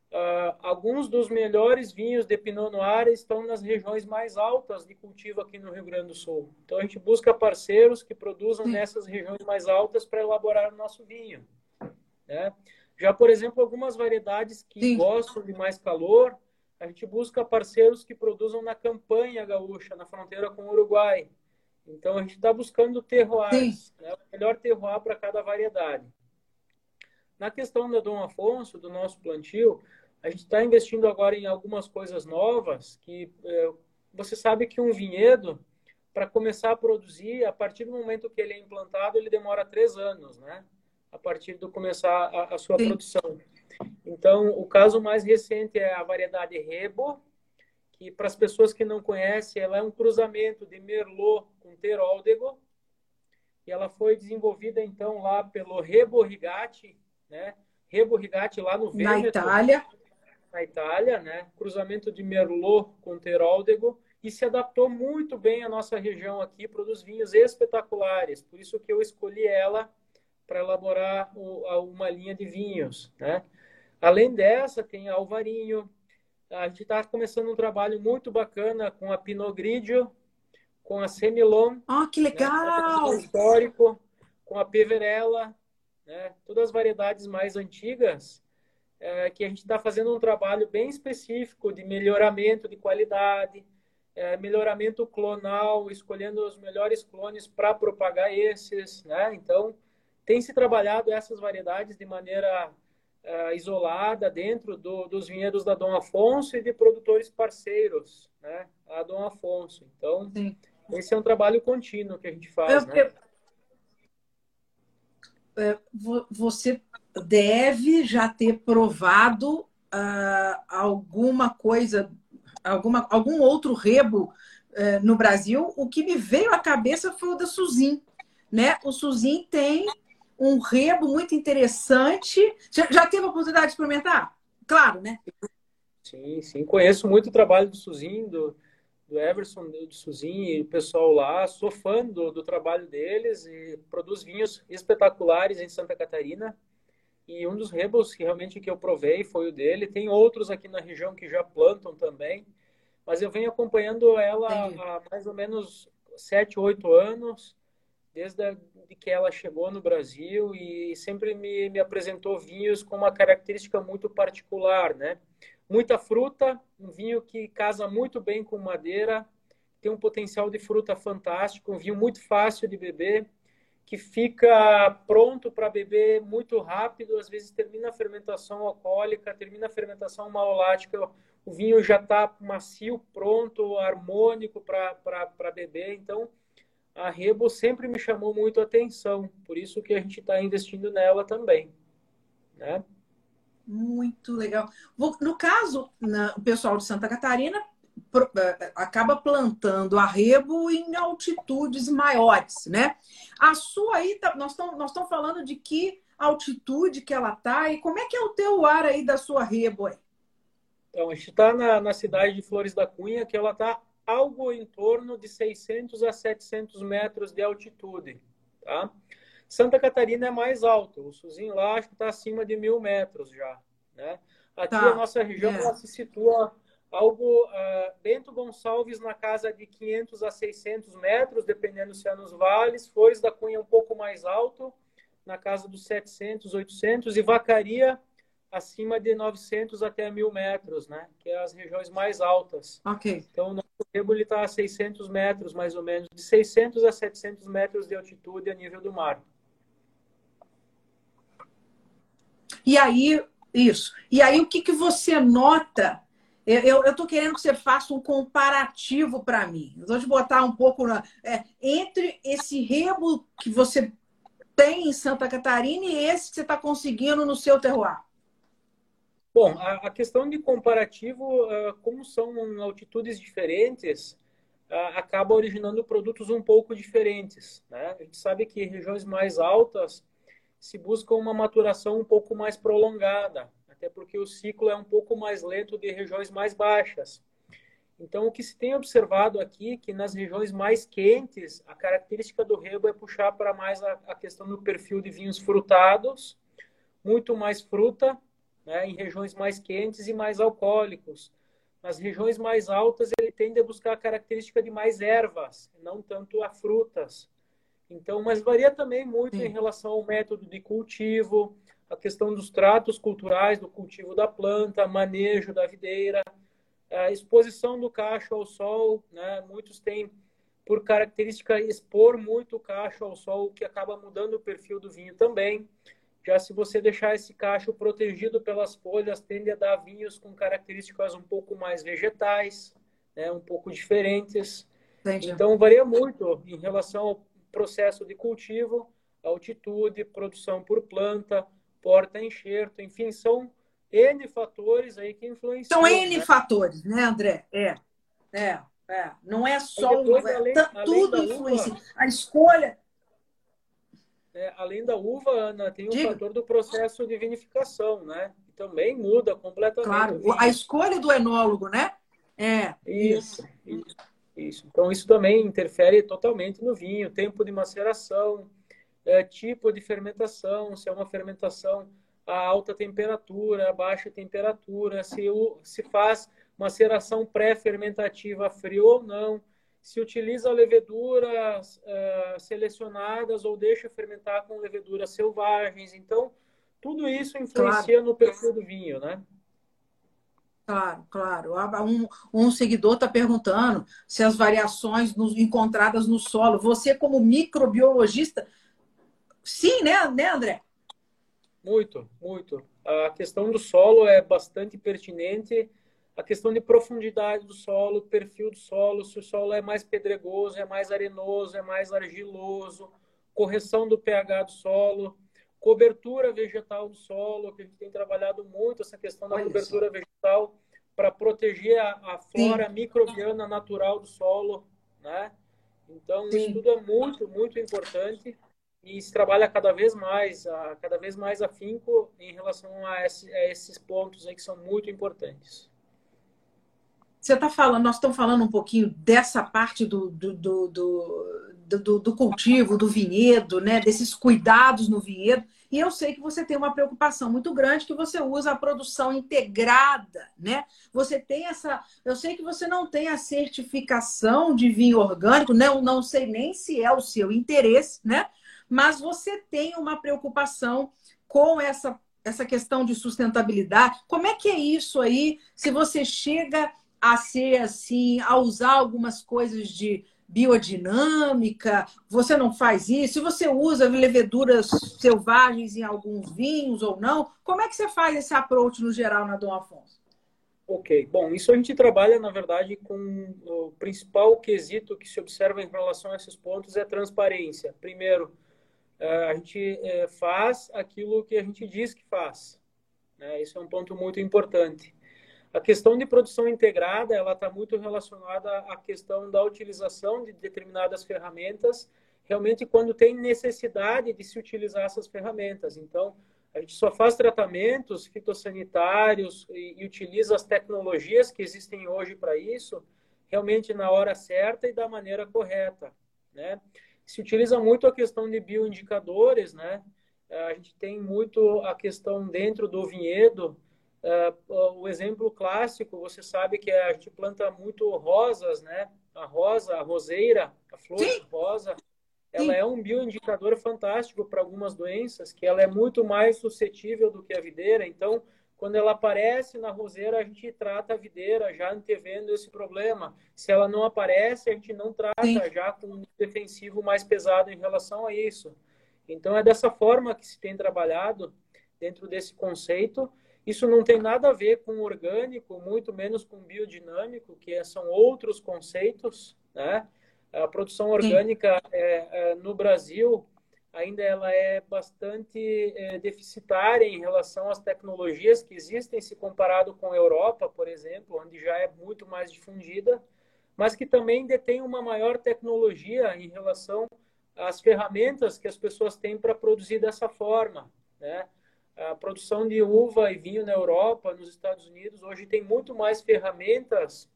uh, alguns dos melhores vinhos de Pinot Noir estão nas regiões mais altas de cultivo aqui no Rio Grande do Sul. Então, a gente busca parceiros que produzam nessas regiões mais altas para elaborar o nosso vinho. Né? Já, por exemplo, algumas variedades que Sim. gostam de mais calor, a gente busca parceiros que produzam na campanha gaúcha, na fronteira com o Uruguai. Então, a gente está buscando terroirs, né? o melhor terroir para cada variedade. Na questão da Dom Afonso, do nosso plantio, a gente está investindo agora em algumas coisas novas, que é, você sabe que um vinhedo, para começar a produzir, a partir do momento que ele é implantado, ele demora três anos, né? A partir de começar a, a sua Sim. produção. Então, o caso mais recente é a variedade Rebo, que para as pessoas que não conhecem, ela é um cruzamento de Merlot com Teróldego, e ela foi desenvolvida então lá pelo Rebo Rigatti, né? Rebo Rigatti lá no Vêneto, na Itália, na Itália, né? Cruzamento de Merlot com Teróldego e se adaptou muito bem à nossa região aqui, produz vinhos espetaculares. Por isso que eu escolhi ela para elaborar uma linha de vinhos, né? Além dessa, tem a Alvarinho. A gente está começando um trabalho muito bacana com a Pinot Grigio, com a Semilon. Ah, que legal! Né, histórico, com a Peverella, né? Todas as variedades mais antigas, é, que a gente está fazendo um trabalho bem específico de melhoramento de qualidade, é, melhoramento clonal, escolhendo os melhores clones para propagar esses, né? Então, tem se trabalhado essas variedades de maneira uh, isolada dentro do, dos vinhedos da Dom Afonso e de produtores parceiros, né? A Dom Afonso. Então, Sim. esse é um trabalho contínuo que a gente faz, eu, né? Eu, é, você deve já ter provado uh, alguma coisa, alguma, algum outro rebo uh, no Brasil. O que me veio à cabeça foi o da Suzin. Né? O Suzin tem um rebo muito interessante. Já, já teve a oportunidade de experimentar? Claro, né? Sim, sim. Conheço muito o trabalho do Suzin, do, do Everson, do Suzin e o pessoal lá. Sou fã do, do trabalho deles e produz vinhos espetaculares em Santa Catarina. E um dos rebos que realmente que eu provei foi o dele. Tem outros aqui na região que já plantam também. Mas eu venho acompanhando ela há mais ou menos sete, oito anos desde a, de que ela chegou no Brasil e sempre me, me apresentou vinhos com uma característica muito particular, né? Muita fruta, um vinho que casa muito bem com madeira, tem um potencial de fruta fantástico, um vinho muito fácil de beber, que fica pronto para beber muito rápido, às vezes termina a fermentação alcoólica, termina a fermentação malolática, o vinho já está macio, pronto, harmônico para beber, então a Rebo sempre me chamou muito a atenção, por isso que a gente está investindo nela também. Né? Muito legal. No caso, o pessoal de Santa Catarina eh, acaba plantando a rebo em altitudes maiores, né? A sua aí, tá, nós estamos nós falando de que altitude que ela tá e como é que é o teu ar aí da sua rebo aí? Então, a gente está na, na cidade de Flores da Cunha, que ela está algo em torno de 600 a 700 metros de altitude. Tá? Santa Catarina é mais alto, o Suzinho lá acho que está acima de mil metros já. Né? Aqui tá. a nossa região é. se situa algo uh, Bento Gonçalves na casa de 500 a 600 metros, dependendo se é nos vales. Flores da Cunha um pouco mais alto, na casa dos 700, 800 e Vacaria acima de 900 até 1.000 metros, né? Que é as regiões mais altas. Ok. Então, o nosso rebo está a 600 metros, mais ou menos, de 600 a 700 metros de altitude a nível do mar. E aí, isso. E aí, o que, que você nota? Eu estou querendo que você faça um comparativo para mim. Eu vou te botar um pouco na, é, entre esse rebo que você tem em Santa Catarina e esse que você está conseguindo no seu terroir? Bom, a, a questão de comparativo, uh, como são altitudes diferentes, uh, acaba originando produtos um pouco diferentes. Né? A gente sabe que regiões mais altas se busca uma maturação um pouco mais prolongada, até porque o ciclo é um pouco mais lento de regiões mais baixas. Então, o que se tem observado aqui é que nas regiões mais quentes, a característica do rebo é puxar para mais a, a questão do perfil de vinhos frutados, muito mais fruta, né, em regiões mais quentes e mais alcoólicos. Nas regiões mais altas, ele tende a buscar a característica de mais ervas, não tanto a frutas. Então, mas varia também muito Sim. em relação ao método de cultivo, a questão dos tratos culturais do cultivo da planta, manejo da videira, a exposição do cacho ao sol, né? Muitos têm por característica expor muito o cacho ao sol, o que acaba mudando o perfil do vinho também. Já se você deixar esse cacho protegido pelas folhas, tende a dar vinhos com características um pouco mais vegetais, né? um pouco diferentes. Entendi. Então, varia muito em relação ao processo de cultivo, altitude, produção por planta, porta-enxerto, enfim, são N fatores aí que influenciam. São N né? fatores, né, André? É, é, é. Não é só depois, um... além, tudo influencia. Uva, a escolha. É, além da uva, Ana, tem o Diga. fator do processo de vinificação, né? também muda completamente. Claro, a escolha do enólogo, né? É. Isso, isso, isso. Então, isso também interfere totalmente no vinho, tempo de maceração, é, tipo de fermentação, se é uma fermentação a alta temperatura, a baixa temperatura, se, o, se faz maceração pré-fermentativa frio ou não, se utiliza leveduras uh, selecionadas ou deixa fermentar com leveduras selvagens. Então, tudo isso influencia claro. no perfil do vinho, né? Claro, claro. Um, um seguidor está perguntando se as variações encontradas no solo, você como microbiologista, sim, né, né André? Muito, muito. A questão do solo é bastante pertinente. A questão de profundidade do solo, perfil do solo, se o solo é mais pedregoso, é mais arenoso, é mais argiloso, correção do pH do solo, cobertura vegetal do solo, que a gente tem trabalhado muito essa questão da Olha cobertura isso. vegetal para proteger a, a flora Sim. microbiana natural do solo, né? Então, Sim. isso tudo é muito, muito importante e se trabalha cada vez mais, a, cada vez mais afinco em relação a, esse, a esses pontos aí que são muito importantes. Você está falando, nós estamos falando um pouquinho dessa parte do, do, do, do, do cultivo, do vinhedo, né? desses cuidados no vinhedo. E eu sei que você tem uma preocupação muito grande que você usa a produção integrada, né? Você tem essa. Eu sei que você não tem a certificação de vinho orgânico, não, não sei nem se é o seu interesse, né? mas você tem uma preocupação com essa, essa questão de sustentabilidade. Como é que é isso aí? Se você chega a ser assim, a usar algumas coisas de biodinâmica, você não faz isso? Você usa leveduras selvagens em alguns vinhos ou não, como é que você faz esse approach no geral na Dom Afonso? Ok, bom, isso a gente trabalha, na verdade, com o principal quesito que se observa em relação a esses pontos é transparência. Primeiro, é, a gente é, faz aquilo que a gente diz que faz. Né? Isso é um ponto muito importante. A questão de produção integrada, ela está muito relacionada à questão da utilização de determinadas ferramentas, realmente quando tem necessidade de se utilizar essas ferramentas. Então, a gente só faz tratamentos fitossanitários e, e utiliza as tecnologias que existem hoje para isso, realmente na hora certa e da maneira correta, né? se utiliza muito a questão de bioindicadores, né? A gente tem muito a questão dentro do vinhedo. Uh, o exemplo clássico, você sabe que a gente planta muito rosas, né? A rosa, a roseira, a flor Sim. rosa, ela Sim. é um bioindicador fantástico para algumas doenças, que ela é muito mais suscetível do que a videira. Então, quando ela aparece na roseira, a gente trata a videira já antevendo esse problema. Se ela não aparece, a gente não trata Sim. já com um defensivo mais pesado em relação a isso. Então, é dessa forma que se tem trabalhado dentro desse conceito. Isso não tem nada a ver com orgânico, muito menos com biodinâmico, que são outros conceitos. Né? A produção orgânica é, é, no Brasil ainda ela é bastante é, deficitária em relação às tecnologias que existem, se comparado com a Europa, por exemplo, onde já é muito mais difundida, mas que também detém uma maior tecnologia em relação às ferramentas que as pessoas têm para produzir dessa forma, né? A produção de uva e vinho na Europa, nos Estados Unidos, hoje tem muito mais ferramentas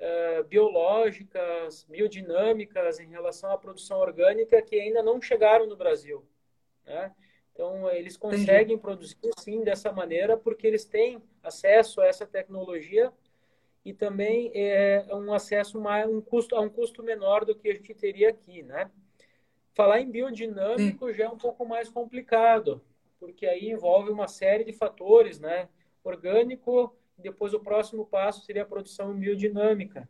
uh, biológicas, biodinâmicas em relação à produção orgânica que ainda não chegaram no Brasil. Né? Então, eles conseguem Entendi. produzir, sim, dessa maneira, porque eles têm acesso a essa tecnologia e também é um acesso mais, um custo, a um custo menor do que a gente teria aqui, né? Falar em biodinâmico sim. já é um pouco mais complicado, porque aí envolve uma série de fatores, né? Orgânico, depois o próximo passo seria a produção biodinâmica.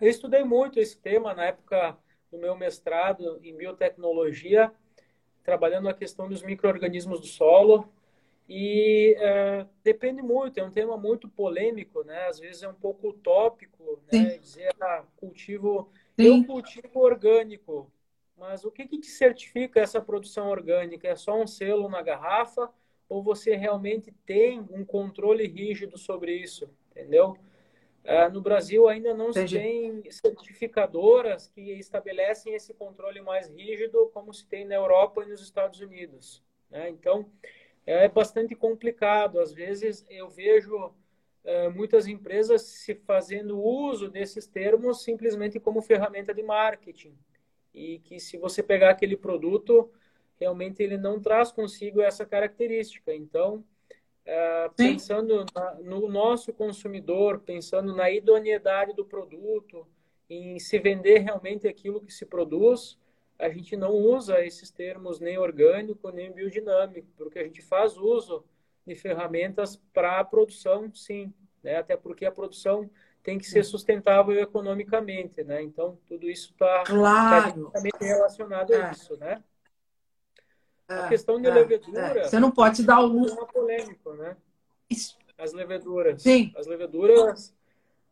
Eu estudei muito esse tema na época do meu mestrado em biotecnologia, trabalhando a questão dos micro-organismos do solo, e é, depende muito, é um tema muito polêmico, né? Às vezes é um pouco utópico, né? Dizer, ah, cultivo, Sim. eu cultivo orgânico, mas o que, que certifica essa produção orgânica? É só um selo na garrafa ou você realmente tem um controle rígido sobre isso? Entendeu? Uh, no Brasil ainda não Entendi. se tem certificadoras que estabelecem esse controle mais rígido como se tem na Europa e nos Estados Unidos. Né? Então, é bastante complicado. Às vezes eu vejo uh, muitas empresas se fazendo uso desses termos simplesmente como ferramenta de marketing e que se você pegar aquele produto, realmente ele não traz consigo essa característica. Então, é, pensando na, no nosso consumidor, pensando na idoneidade do produto, em se vender realmente aquilo que se produz, a gente não usa esses termos nem orgânico nem biodinâmico, porque a gente faz uso de ferramentas para a produção, sim, né? até porque a produção tem que ser sustentável economicamente, né? Então, tudo isso está claro. Tá relacionado a é. isso, né? É, a questão de é, levedura... É. Você não pode dar o luxo... É polêmico, né? As leveduras. Sim. As leveduras...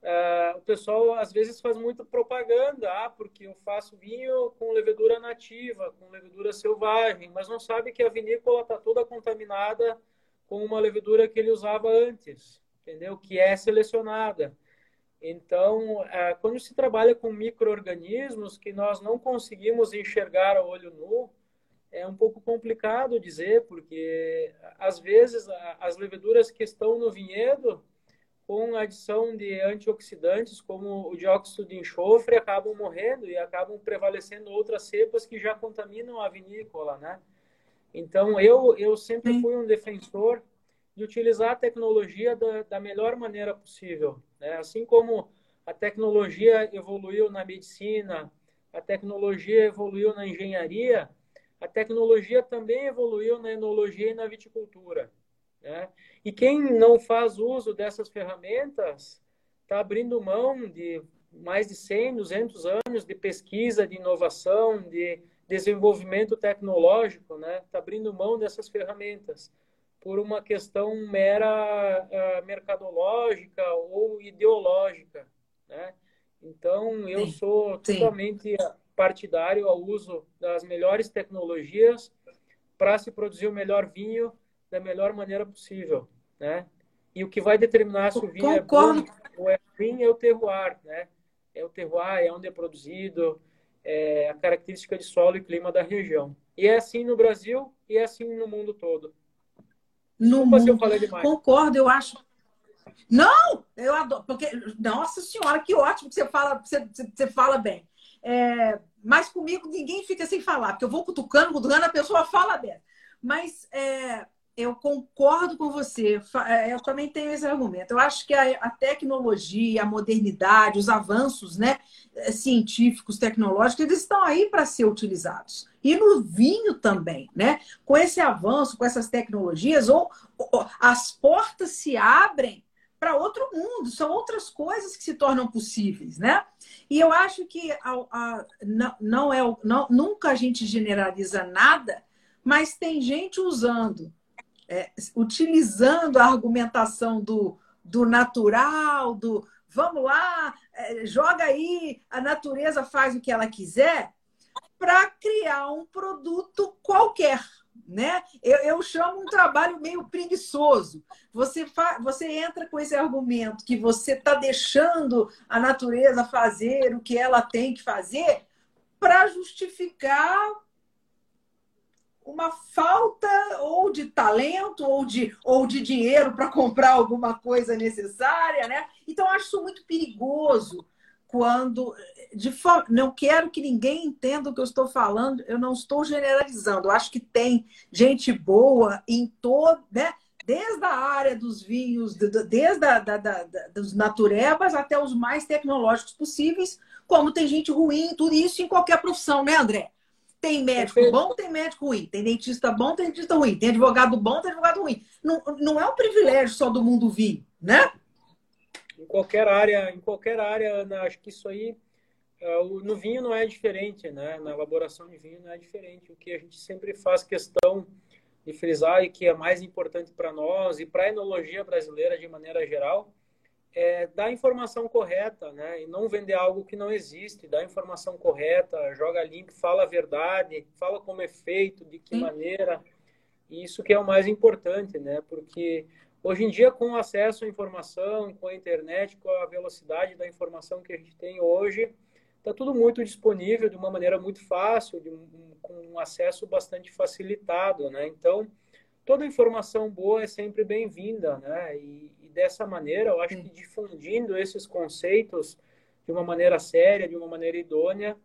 Uh, o pessoal às vezes faz muita propaganda, ah, porque eu faço vinho com levedura nativa, com levedura selvagem, mas não sabe que a vinícola está toda contaminada com uma levedura que ele usava antes, entendeu? Que é selecionada. Então, é, quando se trabalha com micro-organismos que nós não conseguimos enxergar a olho nu, é um pouco complicado dizer, porque às vezes as leveduras que estão no vinhedo, com adição de antioxidantes, como o dióxido de enxofre, acabam morrendo e acabam prevalecendo outras cepas que já contaminam a vinícola, né? Então, eu, eu sempre fui um defensor de utilizar a tecnologia da, da melhor maneira possível. Né? Assim como a tecnologia evoluiu na medicina, a tecnologia evoluiu na engenharia, a tecnologia também evoluiu na enologia e na viticultura. Né? E quem não faz uso dessas ferramentas está abrindo mão de mais de 100, 200 anos de pesquisa, de inovação, de desenvolvimento tecnológico, né? Está abrindo mão dessas ferramentas por uma questão mera uh, mercadológica ou ideológica, né? Então, eu Sim. sou totalmente partidário ao uso das melhores tecnologias para se produzir o melhor vinho da melhor maneira possível, né? E o que vai determinar se o vinho Concordo. é bom ou é ruim é o terroir, né? É o terroir, é onde é produzido, é a característica de solo e clima da região. E é assim no Brasil e é assim no mundo todo no mundo. Eu falei demais. Concordo, eu acho. Não, eu adoro, porque nossa senhora, que ótimo que você fala, você, você fala bem. É, mas comigo ninguém fica sem falar, porque eu vou cutucando, cutucando, a pessoa fala bem. Mas é, eu concordo com você. É, eu também tenho esse argumento. Eu acho que a, tecnologia, a modernidade, os avanços né, é, científicos, tecnológicos, eles estão aí para ser utilizados. E no vinho também, né? Com esse avanço, com essas tecnologias, ou, ou as portas se abrem para outro mundo, são outras coisas que se tornam possíveis, né? E eu acho que a, a, não, não é não, nunca a gente generaliza nada, mas tem gente usando é, utilizando a argumentação do, do natural, do vamos lá, é, joga aí, a natureza faz o que ela quiser, para criar um produto qualquer. Né? Eu, eu, chamo um trabalho meio preguiçoso. Você, fa... você entra com esse argumento que você está deixando a natureza fazer o que ela tem que fazer para justificar uma falta ou de talento ou de, ou de dinheiro para comprar alguma coisa necessária, né? Então, acho isso muito perigoso quando de forma, não quero que ninguém entenda o que eu estou falando, eu não estou generalizando. Eu acho que tem gente boa em todo, né? Desde a área dos vinhos, desde a, da, da, da, dos naturebas até os mais tecnológicos possíveis, como tem gente ruim, tudo isso em qualquer profissão, né, André? Tem médico Perfeito. bom, tem médico ruim. Tem dentista bom, tem dentista ruim. Tem advogado bom, tem advogado ruim. Não, não é um privilégio só do mundo vir, né? Em qualquer área, em qualquer área, acho que isso aí é, no vinho não é diferente, né? Na elaboração de vinho não é diferente. O que a gente sempre faz questão de frisar e que é mais importante para nós e para a enologia brasileira de maneira geral é, dar informação correta, né? E não vender algo que não existe, dar informação correta, joga link, fala a verdade, fala como é feito, de que Sim. maneira. E isso que é o mais importante, né? Porque hoje em dia, com acesso à informação, com a internet, com a velocidade da informação que a gente tem hoje, está tudo muito disponível de uma maneira muito fácil, de um, com um acesso bastante facilitado, né? Então, toda informação boa é sempre bem-vinda, né? E, dessa maneira, eu acho que difundindo esses conceitos de uma maneira séria, de uma maneira idônea,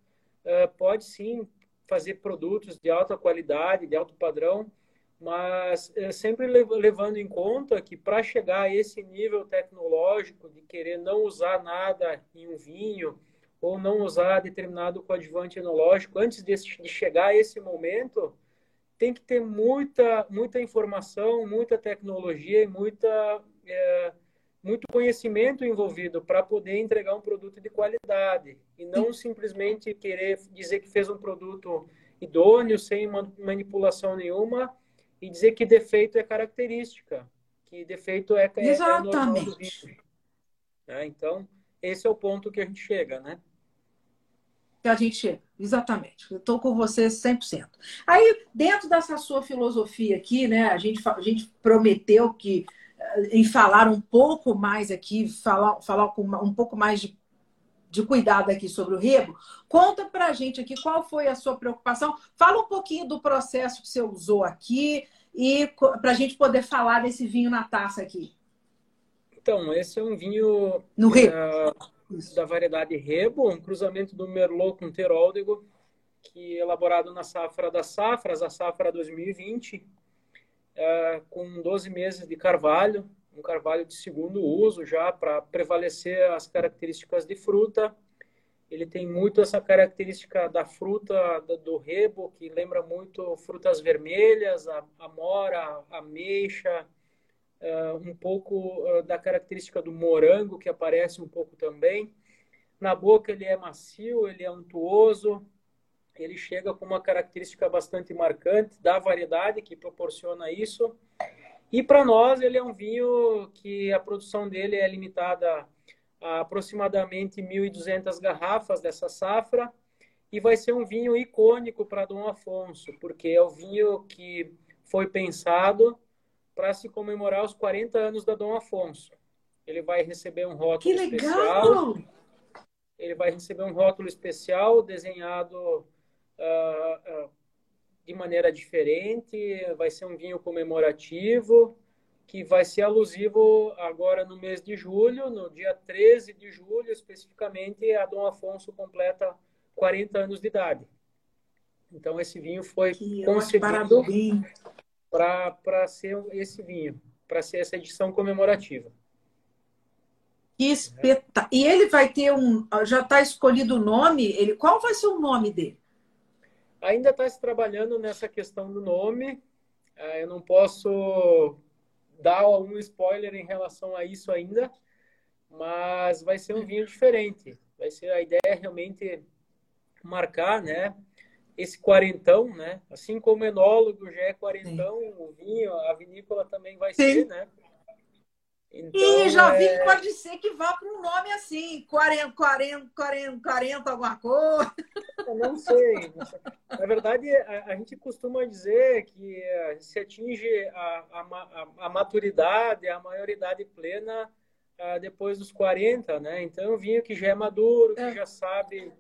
uh, pode sim fazer produtos de alta qualidade, de alto padrão, mas uh, sempre levando em conta que para chegar a esse nível tecnológico de querer não usar nada em um vinho ou não usar determinado coadjuvante enológico, antes de, de chegar a esse momento, tem que ter muita, muita informação, muita tecnologia e muita é, muito conhecimento envolvido para poder entregar um produto de qualidade e não simplesmente querer dizer que fez um produto idôneo, sem manipulação nenhuma e dizer que defeito é característica, que defeito é, é, Exatamente. É Então, esse é o ponto que a gente chega, né? Que a gente chega, exatamente. Estou com você 100%. Aí, dentro dessa sua filosofia aqui, né, a gente, a gente prometeu que em falar um pouco mais aqui, falar, falar com um pouco mais de, de cuidado aqui sobre o rebo. Conta para a gente aqui qual foi a sua preocupação. Fala um pouquinho do processo que você usou aqui e para a gente poder falar desse vinho na taça aqui. Então, esse é um vinho no rebo. Uh, da variedade Rebo, um cruzamento do Merlot com Teróldego, que é elaborado na safra das safras, a safra 2020 é, com 12 meses de carvalho, um carvalho de segundo uso já para prevalecer as características de fruta. Ele tem muito essa característica da fruta do rebo, que lembra muito frutas vermelhas, a amora, a ameixa, é, um pouco é, da característica do morango, que aparece um pouco também. Na boca ele é macio, ele é untuoso, ele chega com uma característica bastante marcante da variedade que proporciona isso. E para nós ele é um vinho que a produção dele é limitada a aproximadamente 1.200 garrafas dessa safra e vai ser um vinho icônico para Dom Afonso, porque é o vinho que foi pensado para se comemorar os 40 anos da Dom Afonso. Ele vai receber um rótulo que legal! especial. Ele vai receber um rótulo especial desenhado uh, de maneira diferente, vai ser um vinho comemorativo, que vai ser alusivo agora no mês de julho, no dia 13 de julho, especificamente, a Dom Afonso completa 40 anos de idade. Então, esse vinho foi que concebido para ser esse vinho, para ser essa edição comemorativa. Que espeta... E ele vai ter um. Já está escolhido o nome? Ele... Qual vai ser o nome dele? Ainda está se trabalhando nessa questão do nome. É, eu não posso dar algum spoiler em relação a isso ainda, mas vai ser um vinho diferente. Vai ser a ideia é realmente marcar, né? Esse quarentão, né? Assim como o enólogo já é quarentão, Sim. o vinho, a vinícola também vai Sim. ser, né? Então, e já vi é... que pode ser que vá para um nome assim, 40, 40, 40, 40 alguma coisa. Eu não sei. Na verdade, a, a, gente costuma dizer que eh, se atinge a, a, a maturidade, a maioridade plena uh, depois dos 40, né? Então, o vinho que já é maduro, que é. já sabe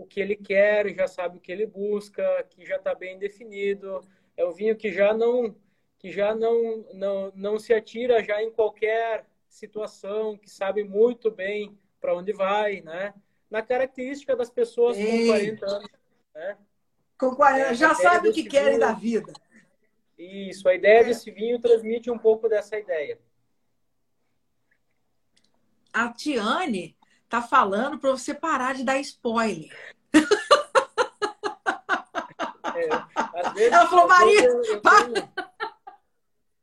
o que ele quer, já sabe o que ele busca, que já está bem definido. É um vinho que já não que já não, não, não se atira já em qualquer situação, que sabe muito bem para onde vai, né? Na característica das pessoas Ei. com 40 anos, né? Com 40, é, já sabe o que querem vinho... da vida. Isso, a ideia é. desse vinho transmite um pouco dessa ideia. A Tiane tá falando para você parar de dar spoiler. É, Ela falou, Maria, eu, eu tenho,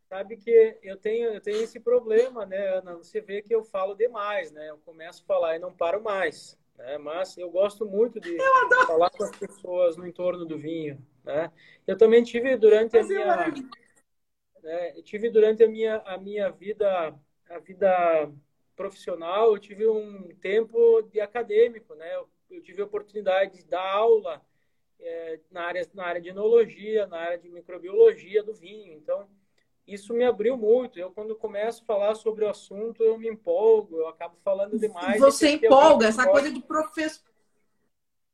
sabe que eu tenho, eu tenho esse problema, né, Ana? Você vê que eu falo demais, né? Eu começo a falar e não paro mais. Né? Mas eu gosto muito de falar com as pessoas no entorno do vinho. Né? Eu também tive durante a minha, né, tive durante a minha, a minha vida, a vida profissional, eu tive um tempo de acadêmico, né? Eu, eu tive a oportunidade de dar aula é, na, área, na área de enologia, na área de microbiologia do vinho. Então, isso me abriu muito. Eu, quando começo a falar sobre o assunto, eu me empolgo, eu acabo falando demais. Você empolga, essa coisa de professor.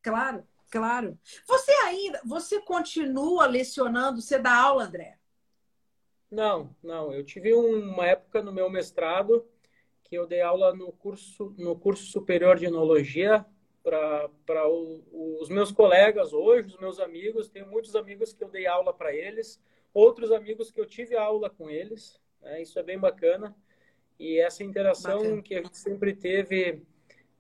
Claro, claro. Você ainda, você continua lecionando, você dá aula, André? Não, não. Eu tive uma época no meu mestrado que eu dei aula no curso, no curso superior de enologia para os meus colegas hoje, os meus amigos. Tenho muitos amigos que eu dei aula para eles, outros amigos que eu tive aula com eles. Né? Isso é bem bacana. E essa interação bacana. que a gente sempre teve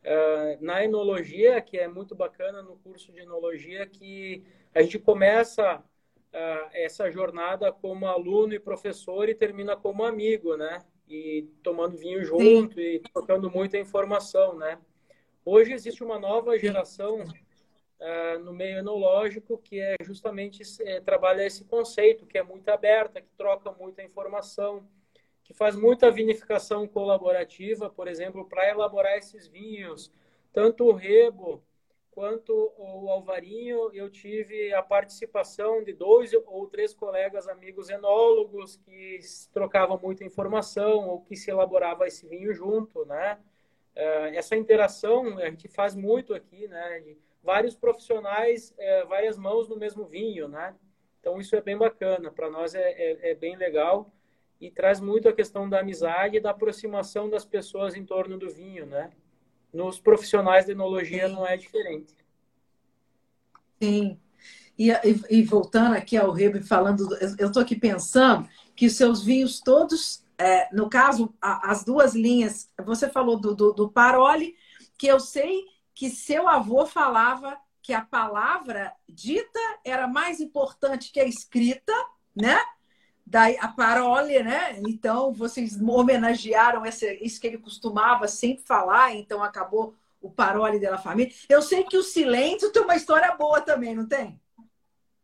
uh, na enologia, que é muito bacana no curso de enologia, que a gente começa uh, essa jornada como aluno e professor e termina como amigo, né? E tomando vinho junto Sim. e trocando muita informação, né? Hoje existe uma nova geração uh, no meio enológico que é justamente é, trabalha esse conceito, que é muito aberta, que troca muita informação, que faz muita vinificação colaborativa, por exemplo, para elaborar esses vinhos, tanto o rebo quanto o Alvarinho, eu tive a participação de dois ou três colegas amigos enólogos que trocavam muita informação ou que se elaborava esse vinho junto, né? É, essa interação a gente faz muito aqui, né? Vários profissionais, é, várias mãos no mesmo vinho, né? Então isso é bem bacana, para nós é, é, é bem legal e traz muito a questão da amizade e da aproximação das pessoas em torno do vinho, né? Nos profissionais de enologia Sim. não é diferente. Sim. E, e, e voltando aqui ao Rebe, falando, eu estou aqui pensando que os seus vinhos todos, é, no caso, a, as duas linhas, você falou do, do, do Paroli, que eu sei que seu avô falava que a palavra dita era mais importante que a escrita, né? Daí a parole, né? Então vocês homenagearam essa, isso que ele costumava sempre falar, então acabou o parole da família. Eu sei que o silêncio tem uma história boa também, não tem?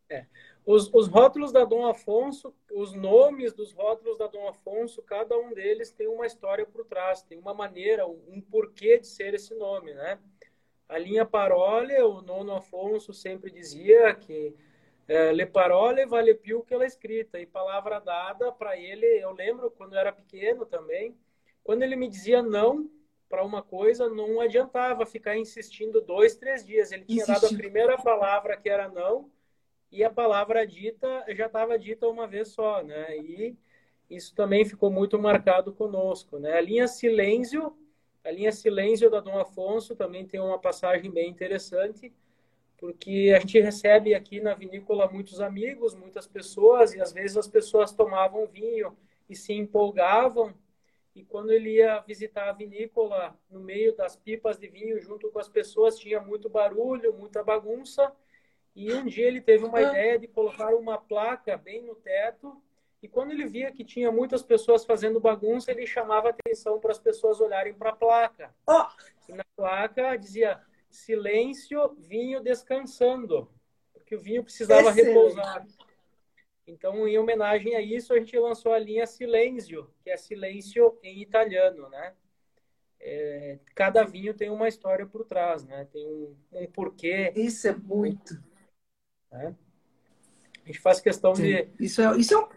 É. Os, os rótulos da Dom Afonso, os nomes dos rótulos da Dom Afonso, cada um deles tem uma história por trás, tem uma maneira, um porquê de ser esse nome, né? A linha Parole, o nono Afonso sempre dizia que é, le parole vale più que la escrita. E palavra dada para ele, eu lembro quando eu era pequeno também, quando ele me dizia não para uma coisa, não adiantava ficar insistindo dois, três dias. Ele tinha dado a primeira palavra que era não e a palavra dita já estava dita uma vez só, né? E isso também ficou muito marcado conosco, né? A linha silêncio, a linha silêncio da Dom Afonso também tem uma passagem bem interessante porque a gente recebe aqui na vinícola muitos amigos, muitas pessoas, e às vezes as pessoas tomavam vinho e se empolgavam, e quando ele ia visitar a vinícola, no meio das pipas de vinho, junto com as pessoas, tinha muito barulho, muita bagunça, e um dia ele teve uma ideia de colocar uma placa bem no teto, e quando ele via que tinha muitas pessoas fazendo bagunça, ele chamava atenção para as pessoas olharem para a placa. Oh. E na placa dizia silêncio, vinho descansando, porque o vinho precisava Excelente. repousar. Então, em homenagem a isso, a gente lançou a linha Silêncio, que é silêncio em italiano, né? É, cada vinho tem uma história por trás, né? Tem um, um porquê. Isso é muito. Né? A gente faz questão Sim. de. Isso é, isso, é,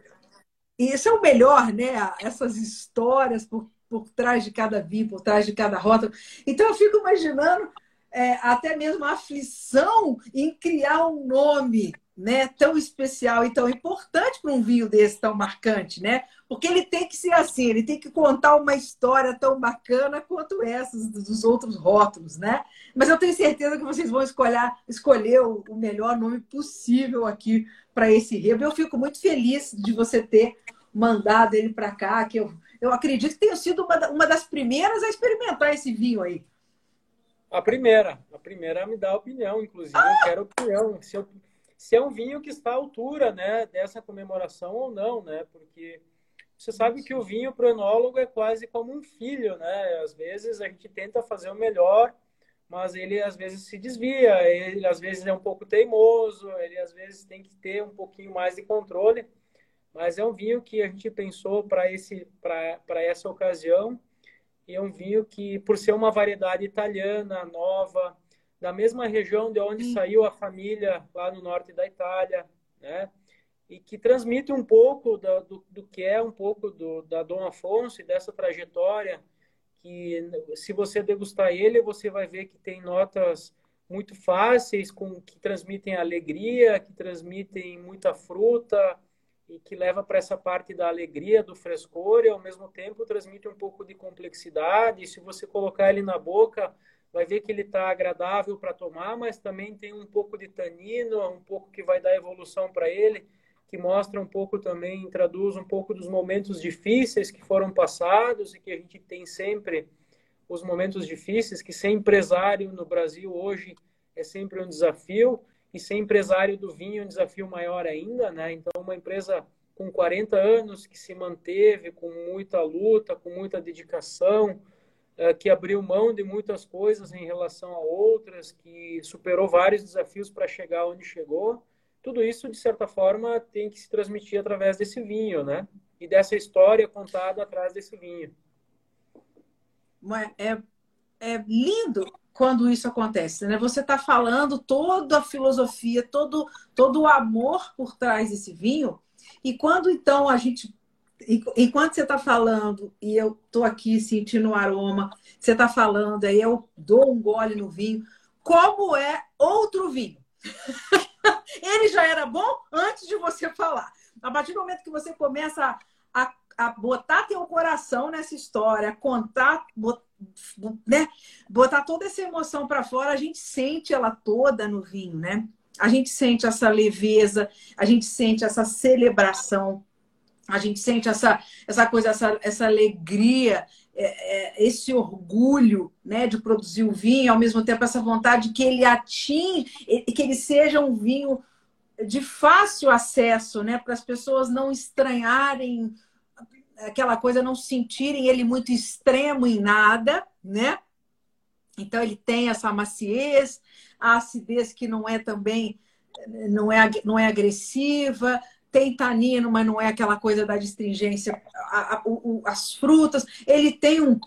isso é o melhor, né? Essas histórias por, por trás de cada vinho, por trás de cada rota. Então, eu fico imaginando é, até mesmo a aflição em criar um nome né, tão especial e tão importante para um vinho desse tão marcante, né? Porque ele tem que ser assim, ele tem que contar uma história tão bacana quanto essas dos outros rótulos, né? Mas eu tenho certeza que vocês vão escolher, escolher o, o melhor nome possível aqui para esse rebo. Eu fico muito feliz de você ter mandado ele para cá, que eu, eu acredito que tenha sido uma, uma das primeiras a experimentar esse vinho aí. A primeira, a primeira me dá opinião, inclusive, eu quero opinião. Se eu se é um vinho que está à altura né, dessa comemoração ou não, né? Porque você sabe que o vinho para o enólogo é quase como um filho, né? Às vezes a gente tenta fazer o melhor, mas ele às vezes se desvia, ele às vezes é um pouco teimoso, ele às vezes tem que ter um pouquinho mais de controle. Mas é um vinho que a gente pensou para esse para essa ocasião e é um vinho que por ser uma variedade italiana nova, da mesma região de onde Sim. saiu a família lá no norte da Itália, né? E que transmite um pouco do, do, do que é um pouco do, da Dom Afonso e dessa trajetória, que se você degustar ele, você vai ver que tem notas muito fáceis, com que transmitem alegria, que transmitem muita fruta e que leva para essa parte da alegria, do frescor e ao mesmo tempo transmite um pouco de complexidade. E se você colocar ele na boca, vai ver que ele está agradável para tomar, mas também tem um pouco de tanino, um pouco que vai dar evolução para ele, que mostra um pouco também, traduz um pouco dos momentos difíceis que foram passados e que a gente tem sempre os momentos difíceis, que ser empresário no Brasil hoje é sempre um desafio, e ser empresário do vinho é um desafio maior ainda, né? Então, uma empresa com 40 anos que se manteve com muita luta, com muita dedicação, é, que abriu mão de muitas coisas em relação a outras, que superou vários desafios para chegar onde chegou. Tudo isso, de certa forma, tem que se transmitir através desse vinho, né? E dessa história contada atrás desse vinho. É, é lindo quando isso acontece, né? Você está falando toda a filosofia, todo, todo o amor por trás desse vinho, e quando então a gente enquanto você está falando e eu estou aqui sentindo o aroma, você está falando, aí eu dou um gole no vinho, como é outro vinho? Ele já era bom antes de você falar. A partir do momento que você começa a, a, botar teu coração nessa história, contar, bot, né? botar toda essa emoção para fora, a gente sente ela toda no vinho, né? A gente sente essa leveza, a gente sente essa celebração a gente sente essa, essa coisa, essa, essa alegria, é, é, esse orgulho né, de produzir o vinho, ao mesmo tempo essa vontade que ele atinge, que ele seja um vinho de fácil acesso, né, para as pessoas não estranharem aquela coisa, não sentirem ele muito extremo em nada, né? Então ele tem essa maciez, a acidez que não é também não é, não é agressiva, tem tanino, mas não é aquela coisa da distringência. A, a, o, as frutas, ele tem um.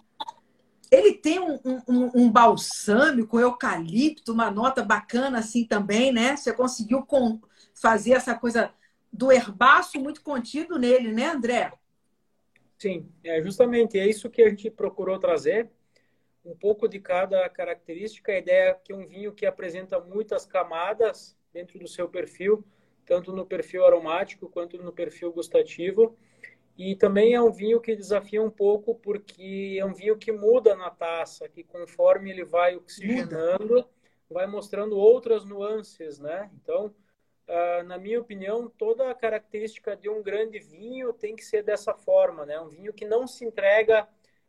Ele tem um, um, um balsâmico, eucalipto, uma nota bacana assim também, né? Você conseguiu com, fazer essa coisa do herbaço muito contido nele, né, André? Sim, é justamente é isso que a gente procurou trazer, um pouco de cada característica. A ideia é que um vinho que apresenta muitas camadas dentro do seu perfil, tanto no perfil aromático quanto no perfil gustativo. E também é um vinho que desafia um pouco porque é um vinho que muda na taça, que conforme ele vai oxigenando, muda. vai mostrando outras nuances, né? Então, uh, na minha opinião, toda a característica de um grande vinho tem que ser dessa forma, né? Um vinho que não se entrega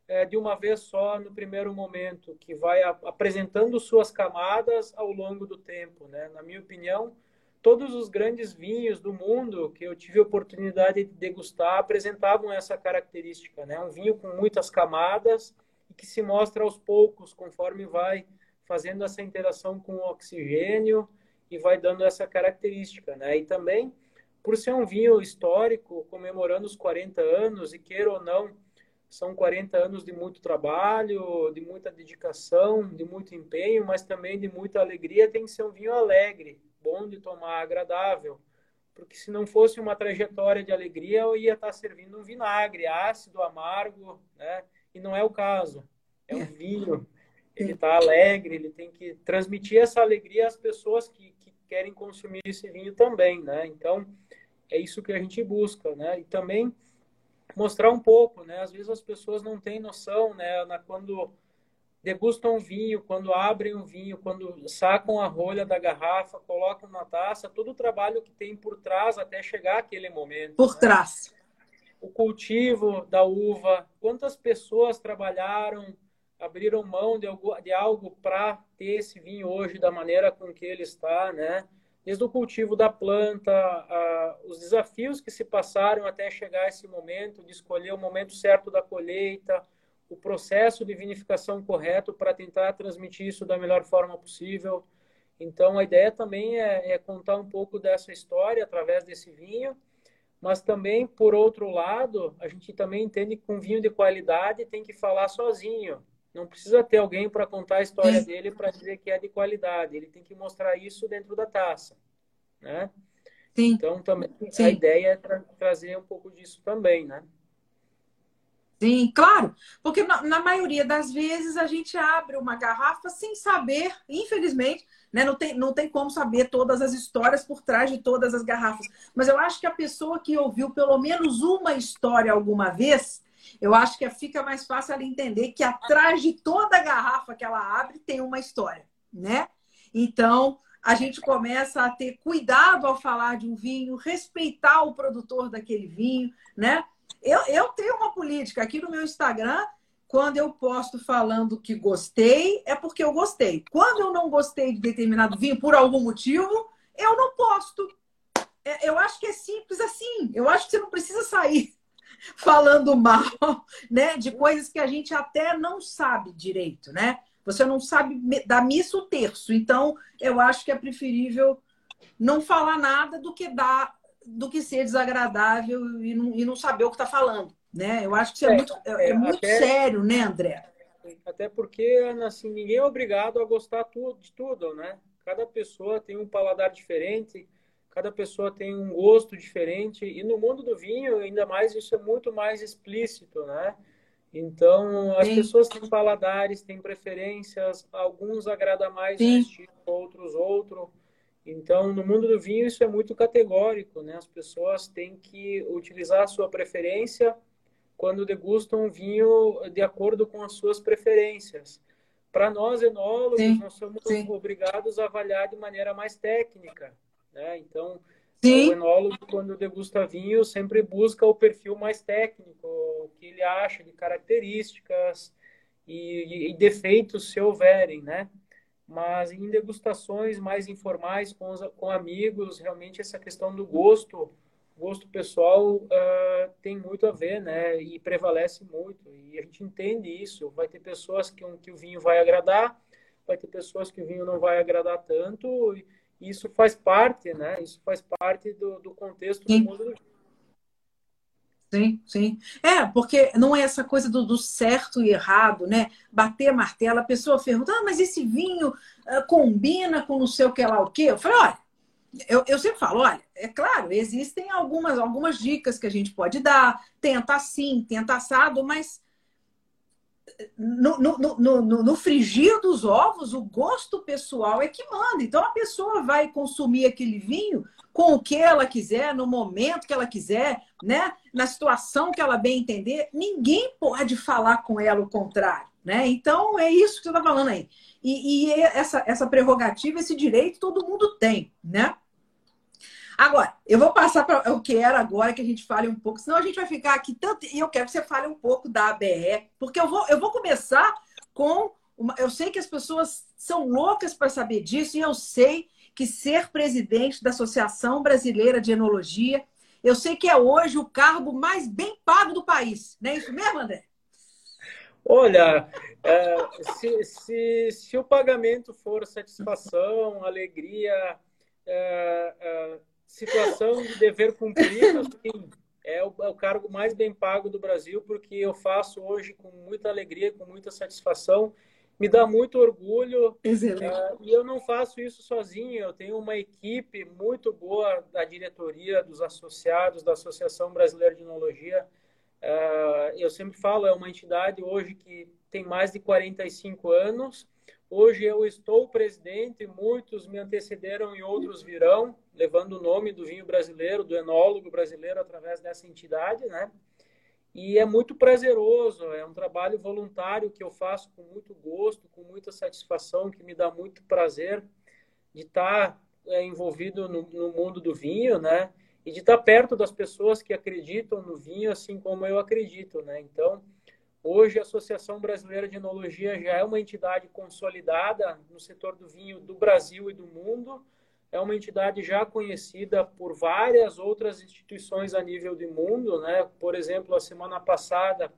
uh, de uma vez só no primeiro momento, que vai apresentando suas camadas ao longo do tempo, né? Na minha opinião, todos os grandes vinhos do mundo que eu tive a oportunidade de degustar apresentavam essa característica, né? Um vinho com muitas camadas e que se mostra aos poucos conforme vai fazendo essa interação com o oxigênio e vai dando essa característica, né? E também por ser um vinho histórico, comemorando os 40 anos, e queira ou não, são 40 anos de muito trabalho, de muita dedicação, de muito empenho, mas também de muita alegria. Tem que ser um vinho alegre, bom de tomar, agradável. Porque se não fosse uma trajetória de alegria, eu ia estar servindo um vinagre ácido, amargo, né? E não é o caso. É um vinho. Ele está alegre, ele tem que transmitir essa alegria às pessoas que, que querem consumir esse vinho também, né? Então, é isso que a gente busca, né? E também mostrar um pouco, né? Às vezes as pessoas não têm noção, né? Na, quando degustam um vinho, quando abrem um vinho, quando sacam a rolha da garrafa, colocam na taça, todo o trabalho que tem por trás até chegar aquele momento. Por né? trás. O cultivo da uva, quantas pessoas trabalharam, abriram mão de algo, de algo para ter esse vinho hoje da maneira com que ele está, né? desde o cultivo da planta, a, os desafios que se passaram até chegar esse momento, de escolher o momento certo da colheita, o processo de vinificação correto para tentar transmitir isso da melhor forma possível. Então, a ideia também é, é contar um pouco dessa história através desse vinho, mas também, por outro lado, a gente também entende que um vinho de qualidade tem que falar sozinho. Não precisa ter alguém para contar a história dele para dizer que é de qualidade. Ele tem que mostrar isso dentro da taça, né? Sim. Então também Sim. a ideia é tra trazer um pouco disso também, né? Sim, claro, porque na, na, maioria das vezes a gente abre uma garrafa sem saber, infelizmente, né? Não tem, não tem como saber todas as histórias por trás de todas as garrafas. Mas eu acho que a pessoa que ouviu pelo menos uma história alguma vez, eu acho que fica mais fácil ela entender que atrás de toda garrafa que ela abre tem uma história, né? Então, a gente começa a ter cuidado ao falar de um vinho, respeitar o produtor daquele vinho, né? Eu, eu tenho uma política aqui no meu Instagram, quando eu posto falando que gostei, é porque eu gostei. Quando eu não gostei de determinado vinho por algum motivo, eu não posto. É, eu acho que é simples assim. Eu acho que você não precisa sair falando mal, né, de coisas que a gente até não sabe direito, né? Você não sabe da missa o terço. Então, eu acho que é preferível não falar nada do que dar, do que ser desagradável e não, e não saber o que está falando, né? Eu acho que isso é, é muito, é, é muito até, sério, né, André? Até porque, assim, ninguém é obrigado a gostar de tudo, né? Cada pessoa tem um paladar diferente, cada pessoa tem um gosto diferente e no mundo do vinho ainda mais isso é muito mais explícito, né? Então as Sim. pessoas têm paladares, têm preferências, alguns agrada mais um estilo, outros outro. Então no mundo do vinho isso é muito categórico, né? As pessoas têm que utilizar a sua preferência quando degustam um vinho de acordo com as suas preferências. Para nós enólogos, Sim. nós somos Sim. obrigados a avaliar de maneira mais técnica. Né? Então, Sim. o enólogo, quando degusta vinho, sempre busca o perfil mais técnico, o que ele acha de características e, e, defeitos, se houverem, né? Mas em degustações mais informais, com, os, com amigos, realmente essa questão do gosto, gosto pessoal, uh, tem muito a ver, né? E prevalece muito. E a gente entende isso. Vai ter pessoas que, que o vinho vai agradar, vai ter pessoas que o vinho não vai agradar tanto. E, isso faz parte, né? Isso faz parte do, do contexto sim. do mundo Sim, sim. É, porque não é essa coisa do, do, certo e errado, né? Bater martelo, a pessoa pergunta, ah, mas esse vinho uh, combina com não sei o que lá o quê? Eu falei, olha, eu, eu sempre falo, olha, é claro, existem algumas, algumas dicas que a gente pode dar, tenta assim, tenta assado, mas no, no, no, no, frigir dos ovos, o gosto pessoal é que manda. Então a pessoa vai consumir aquele vinho com o que ela quiser, no momento que ela quiser, né? Na situação que ela bem entender. Ninguém pode falar com ela o contrário, né? Então é isso que você está falando aí. E, e essa, essa prerrogativa, esse direito, todo mundo tem, né? Agora, eu vou passar para o que era agora que a gente fale um pouco, senão a gente vai ficar aqui tanto. E eu quero que você fale um pouco da ABE, porque eu vou, eu vou começar com. Uma... Eu sei que as pessoas são loucas para saber disso, e eu sei que ser presidente da Associação Brasileira de Enologia, eu sei que é hoje o cargo mais bem pago do país. Não é isso mesmo, André? Olha, é, se, se, se, o pagamento for satisfação, alegria, é, é, situação de dever cumprido, assim, é o, é o, cargo mais bem pago do Brasil, porque eu faço hoje com muita alegria, com muita satisfação. Me dá muito orgulho. Uh, e eu não faço isso sozinho, eu tenho uma equipe muito boa da diretoria, dos associados, da Associação Brasileira de Inologia. Uh, eu sempre falo, é uma entidade hoje que tem mais de 45 anos. Hoje eu estou presidente, muitos me antecederam e outros virão, levando o nome do vinho brasileiro, do enólogo brasileiro através dessa entidade, né? E é muito prazeroso, é um trabalho voluntário que eu faço com muito gosto, com muita satisfação, que me dá muito prazer de estar é, envolvido no, no mundo do vinho, né? E de estar perto das pessoas que acreditam no vinho, assim como eu acredito, né? Então, Hoje, a Associação Brasileira de Enologia já é uma entidade consolidada no setor do vinho do Brasil e do mundo. É uma entidade já conhecida por várias outras instituições a nível de mundo. Né? Por exemplo, a semana passada,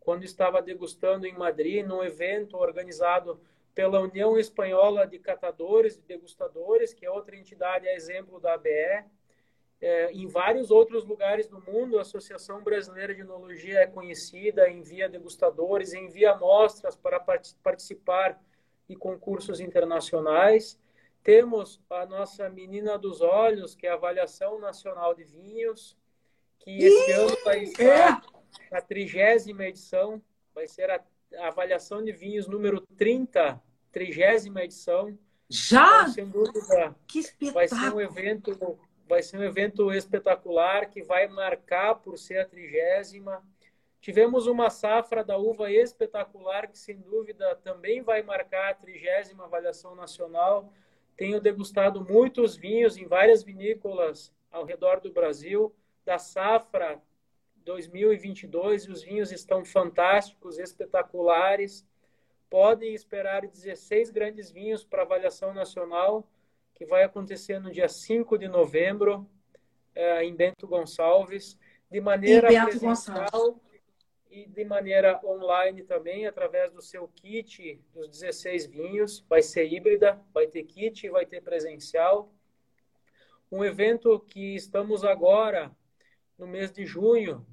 quando estava degustando em Madrid, num evento organizado pela União Espanhola de Catadores e Degustadores, que é outra entidade, a exemplo da ABE, é, em vários outros lugares do mundo, a Associação Brasileira de Enologia é conhecida, envia degustadores, envia amostras para participar de concursos internacionais. Temos a nossa Menina dos Olhos, que é a Avaliação Nacional de Vinhos, que esse ano vai estar na trigésima edição, vai ser a, a, avaliação de vinhos número 30, trigésima edição. Já? Então, sem dúvida, que espetáculo! Vai ser um evento vai ser um evento espetacular que vai marcar por ser a trigésima. Tivemos uma safra da uva espetacular que, sem dúvida, também vai marcar a trigésima avaliação nacional. Tenho degustado muitos vinhos em várias vinícolas ao redor do Brasil da safra 2022 e os vinhos estão fantásticos, espetaculares. Podem esperar 16 grandes vinhos para avaliação nacional que vai acontecer no dia 5 de novembro, é, em Bento Gonçalves, de maneira presencial e de maneira online também, através do seu kit dos 16 vinhos. Vai ser híbrida, vai ter kit, vai ter presencial. Um evento que estamos agora, no mês de junho,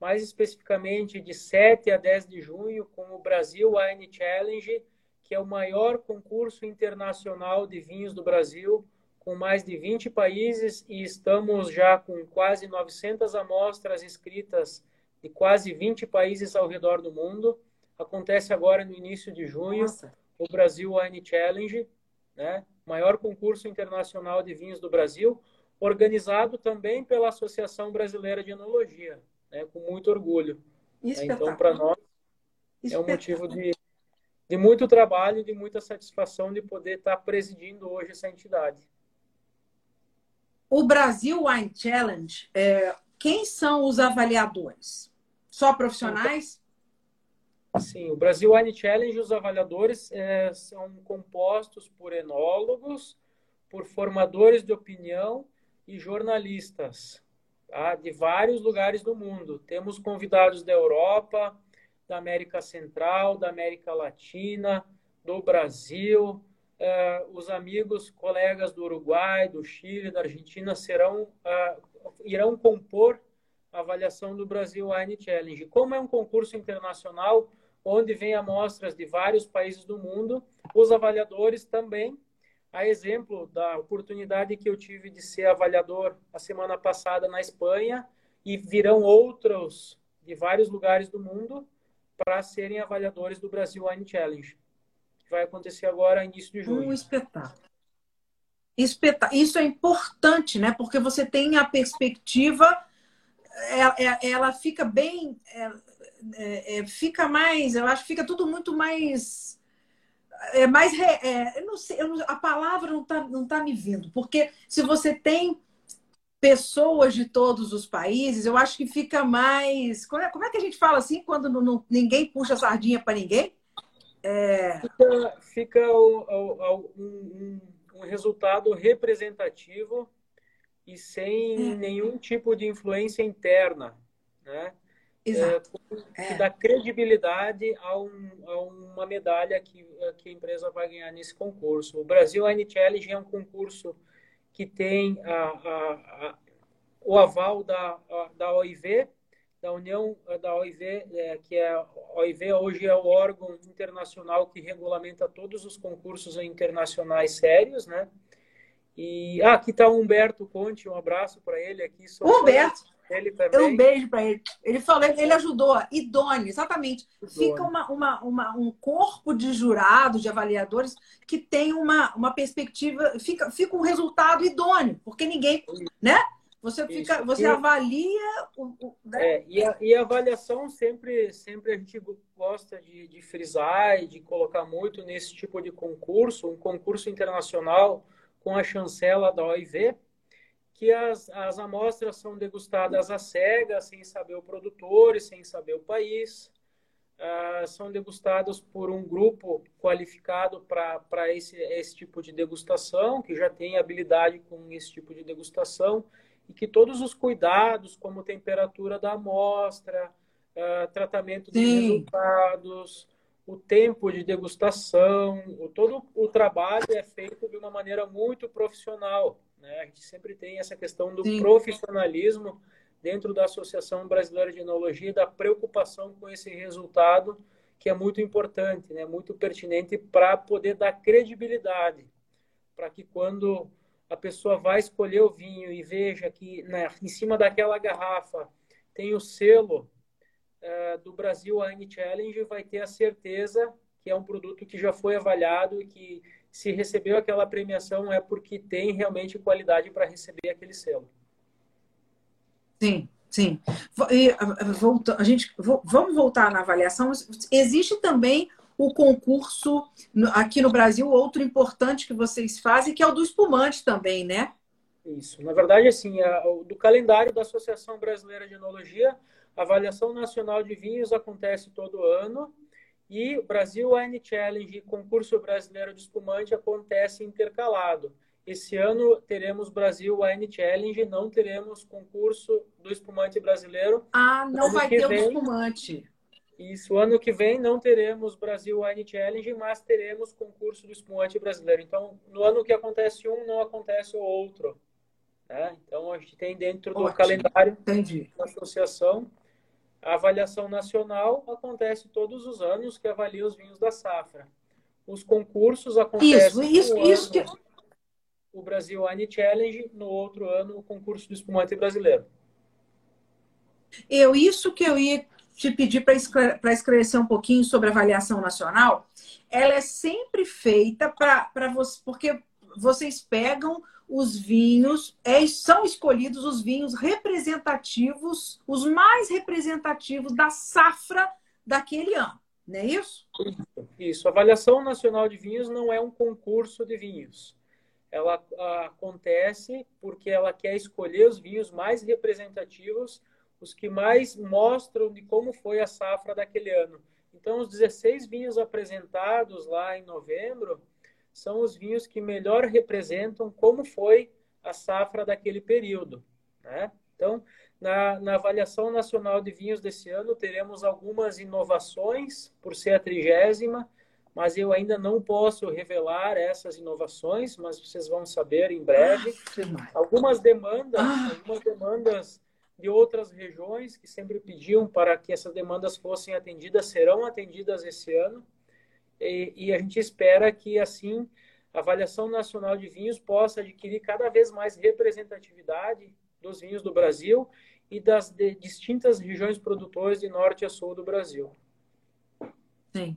mais especificamente de 7 a 10 de junho, com o Brasil Wine Challenge, que é o maior concurso internacional de vinhos do Brasil, com mais de 20 países e estamos já com quase 900 amostras inscritas de quase 20 países ao redor do mundo. Acontece agora no início de junho, Nossa. o Brasil Wine Challenge, né? maior concurso internacional de vinhos do Brasil, organizado também pela Associação Brasileira de Enologia, né? com muito orgulho. Então, para nós, é um motivo de de muito trabalho e de muita satisfação de poder estar presidindo hoje essa entidade. O Brasil Wine Challenge, é, quem são os avaliadores? Só profissionais? Sim, o Brasil Wine Challenge, os avaliadores é, são compostos por enólogos, por formadores de opinião e jornalistas tá? de vários lugares do mundo. Temos convidados da Europa, da América Central, da América Latina, do Brasil. Uh, os amigos, colegas do Uruguai, do Chile, da Argentina serão uh, irão compor a avaliação do Brasil Wine Challenge. Como é um concurso internacional onde vem amostras de vários países do mundo, os avaliadores também, a exemplo da oportunidade que eu tive de ser avaliador a semana passada na Espanha, e virão outros de vários lugares do mundo, para serem avaliadores do Brasil Wine Challenge, que vai acontecer agora início de junho. Um espetáculo. espetáculo. Isso é importante, né? Porque você tem a perspectiva, ela, é, é, ela fica bem, é, é, fica mais, eu acho que fica tudo muito mais é mais é, eu não sei, eu não, a palavra não está não tá me vindo, porque se você tem pessoas de todos os países, eu acho que fica mais. Como é, como é que a gente fala assim quando não, não, ninguém puxa sardinha para ninguém? É... Fica, fica o, o, um, um, resultado representativo e sem é. nenhum tipo de influência interna, né? Exato. É, que dá credibilidade a, um, a, uma medalha que, que a empresa vai ganhar nesse concurso. O Brasil Wine Challenge é um concurso que tem a, a, a, o aval da, da OIV, da União da OIV, é, que é a OIV hoje é o órgão internacional que regulamenta todos os concursos internacionais sérios, né? E ah, aqui está o Humberto Conte, um abraço para ele aqui. Humberto, ele também. Um beijo para ele. Ele falou, ele ajudou, idôneo, exatamente. Idôneo. Fica uma, uma, uma, um corpo de jurados, de avaliadores, que tem uma, uma perspectiva, fica, fica um resultado idôneo, porque ninguém, né? Você fica, Isso. você e, avalia o, o né? é, e, a, e a avaliação sempre, sempre a gente gosta de, de frisar e de colocar muito nesse tipo de concurso, um concurso internacional com a chancela da OIV, que as, as amostras são degustadas às cegas, sem saber o produtor e sem saber o país. Uh, são degustadas por um grupo qualificado para esse, esse tipo de degustação, que já tem habilidade com esse tipo de degustação, e que todos os cuidados, como temperatura da amostra, uh, tratamento dos Sim. resultados, o tempo de degustação, o, todo o trabalho é feito de uma maneira muito profissional. Né? A gente sempre tem essa questão do Sim. profissionalismo dentro da Associação Brasileira de Enologia, da preocupação com esse resultado, que é muito importante, né? muito pertinente para poder dar credibilidade, para que quando a pessoa vai escolher o vinho e veja que né, em cima daquela garrafa tem o selo uh, do Brasil Wine Challenge vai ter a certeza que é um produto que já foi avaliado e que se recebeu aquela premiação é porque tem realmente qualidade para receber aquele selo. Sim, sim. E, volta, a gente, vamos voltar na avaliação. Existe também o concurso aqui no Brasil, outro importante que vocês fazem, que é o do espumante também, né? Isso. Na verdade, assim, a, do calendário da Associação Brasileira de Enologia, a avaliação nacional de vinhos acontece todo ano e o Brasil Wine Challenge e concurso brasileiro de espumante acontece intercalado. Esse ano teremos Brasil Wine Challenge, não teremos concurso do espumante brasileiro. Ah, não vai ter vem, o espumante. Isso, ano que vem não teremos Brasil Wine Challenge, mas teremos concurso do espumante brasileiro. Então, no ano que acontece um, não acontece o outro. Né? Então, a gente tem dentro do Ótimo. calendário Entendi. da associação a avaliação nacional acontece todos os anos, que avalia os vinhos da safra. Os concursos acontecem isso, isso, isso que... o Brasil Wine Challenge, no outro ano o concurso do espumante brasileiro. Eu isso que eu ia te pedir para esclarecer um pouquinho sobre a avaliação nacional, ela é sempre feita para você, porque vocês pegam os vinhos, é, são escolhidos os vinhos representativos, os mais representativos da safra daquele ano, não é isso? Isso. A avaliação nacional de vinhos não é um concurso de vinhos. Ela a, acontece porque ela quer escolher os vinhos mais representativos, os que mais mostram de como foi a safra daquele ano. Então, os 16 vinhos apresentados lá em novembro, são os vinhos que melhor representam como foi a safra daquele período. Né? Então, na, na, avaliação nacional de vinhos desse ano, teremos algumas inovações, por ser a trigésima, mas eu ainda não posso revelar essas inovações, mas vocês vão saber em breve. Ah, algumas demandas, ah. algumas demandas de outras regiões que sempre pediam para que essas demandas fossem atendidas serão atendidas esse ano e, e a gente espera que, assim, a avaliação nacional de vinhos possa adquirir cada vez mais representatividade dos vinhos do Brasil e das distintas regiões produtoras de norte a sul do Brasil. Sim.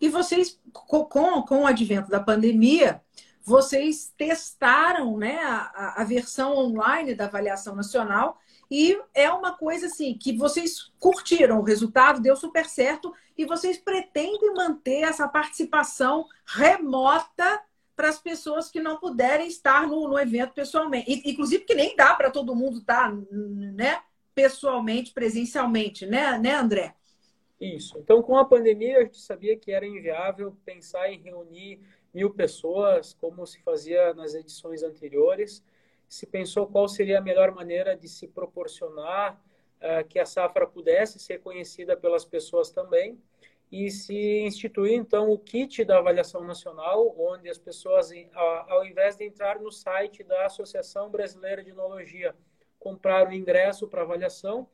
E vocês, com, com o advento da pandemia, vocês testaram né, a, a versão online da avaliação nacional e é uma coisa assim que vocês curtiram o resultado, deu super certo e vocês pretendem manter essa participação remota para as pessoas que não puderem estar no, no evento pessoalmente. Inclusive que nem dá para todo mundo estar, né, pessoalmente, presencialmente, né, né, André? Isso. Então, com a pandemia, a gente sabia que era inviável pensar em reunir mil pessoas, como se fazia nas edições anteriores se pensou qual seria a melhor maneira de se proporcionar uh, que a safra pudesse ser conhecida pelas pessoas também. e se instituir então o kit da avaliação nacional, onde as pessoas, ao invés de entrar no site da Associação Brasileira de Enologia, comprar o ingresso para avaliação,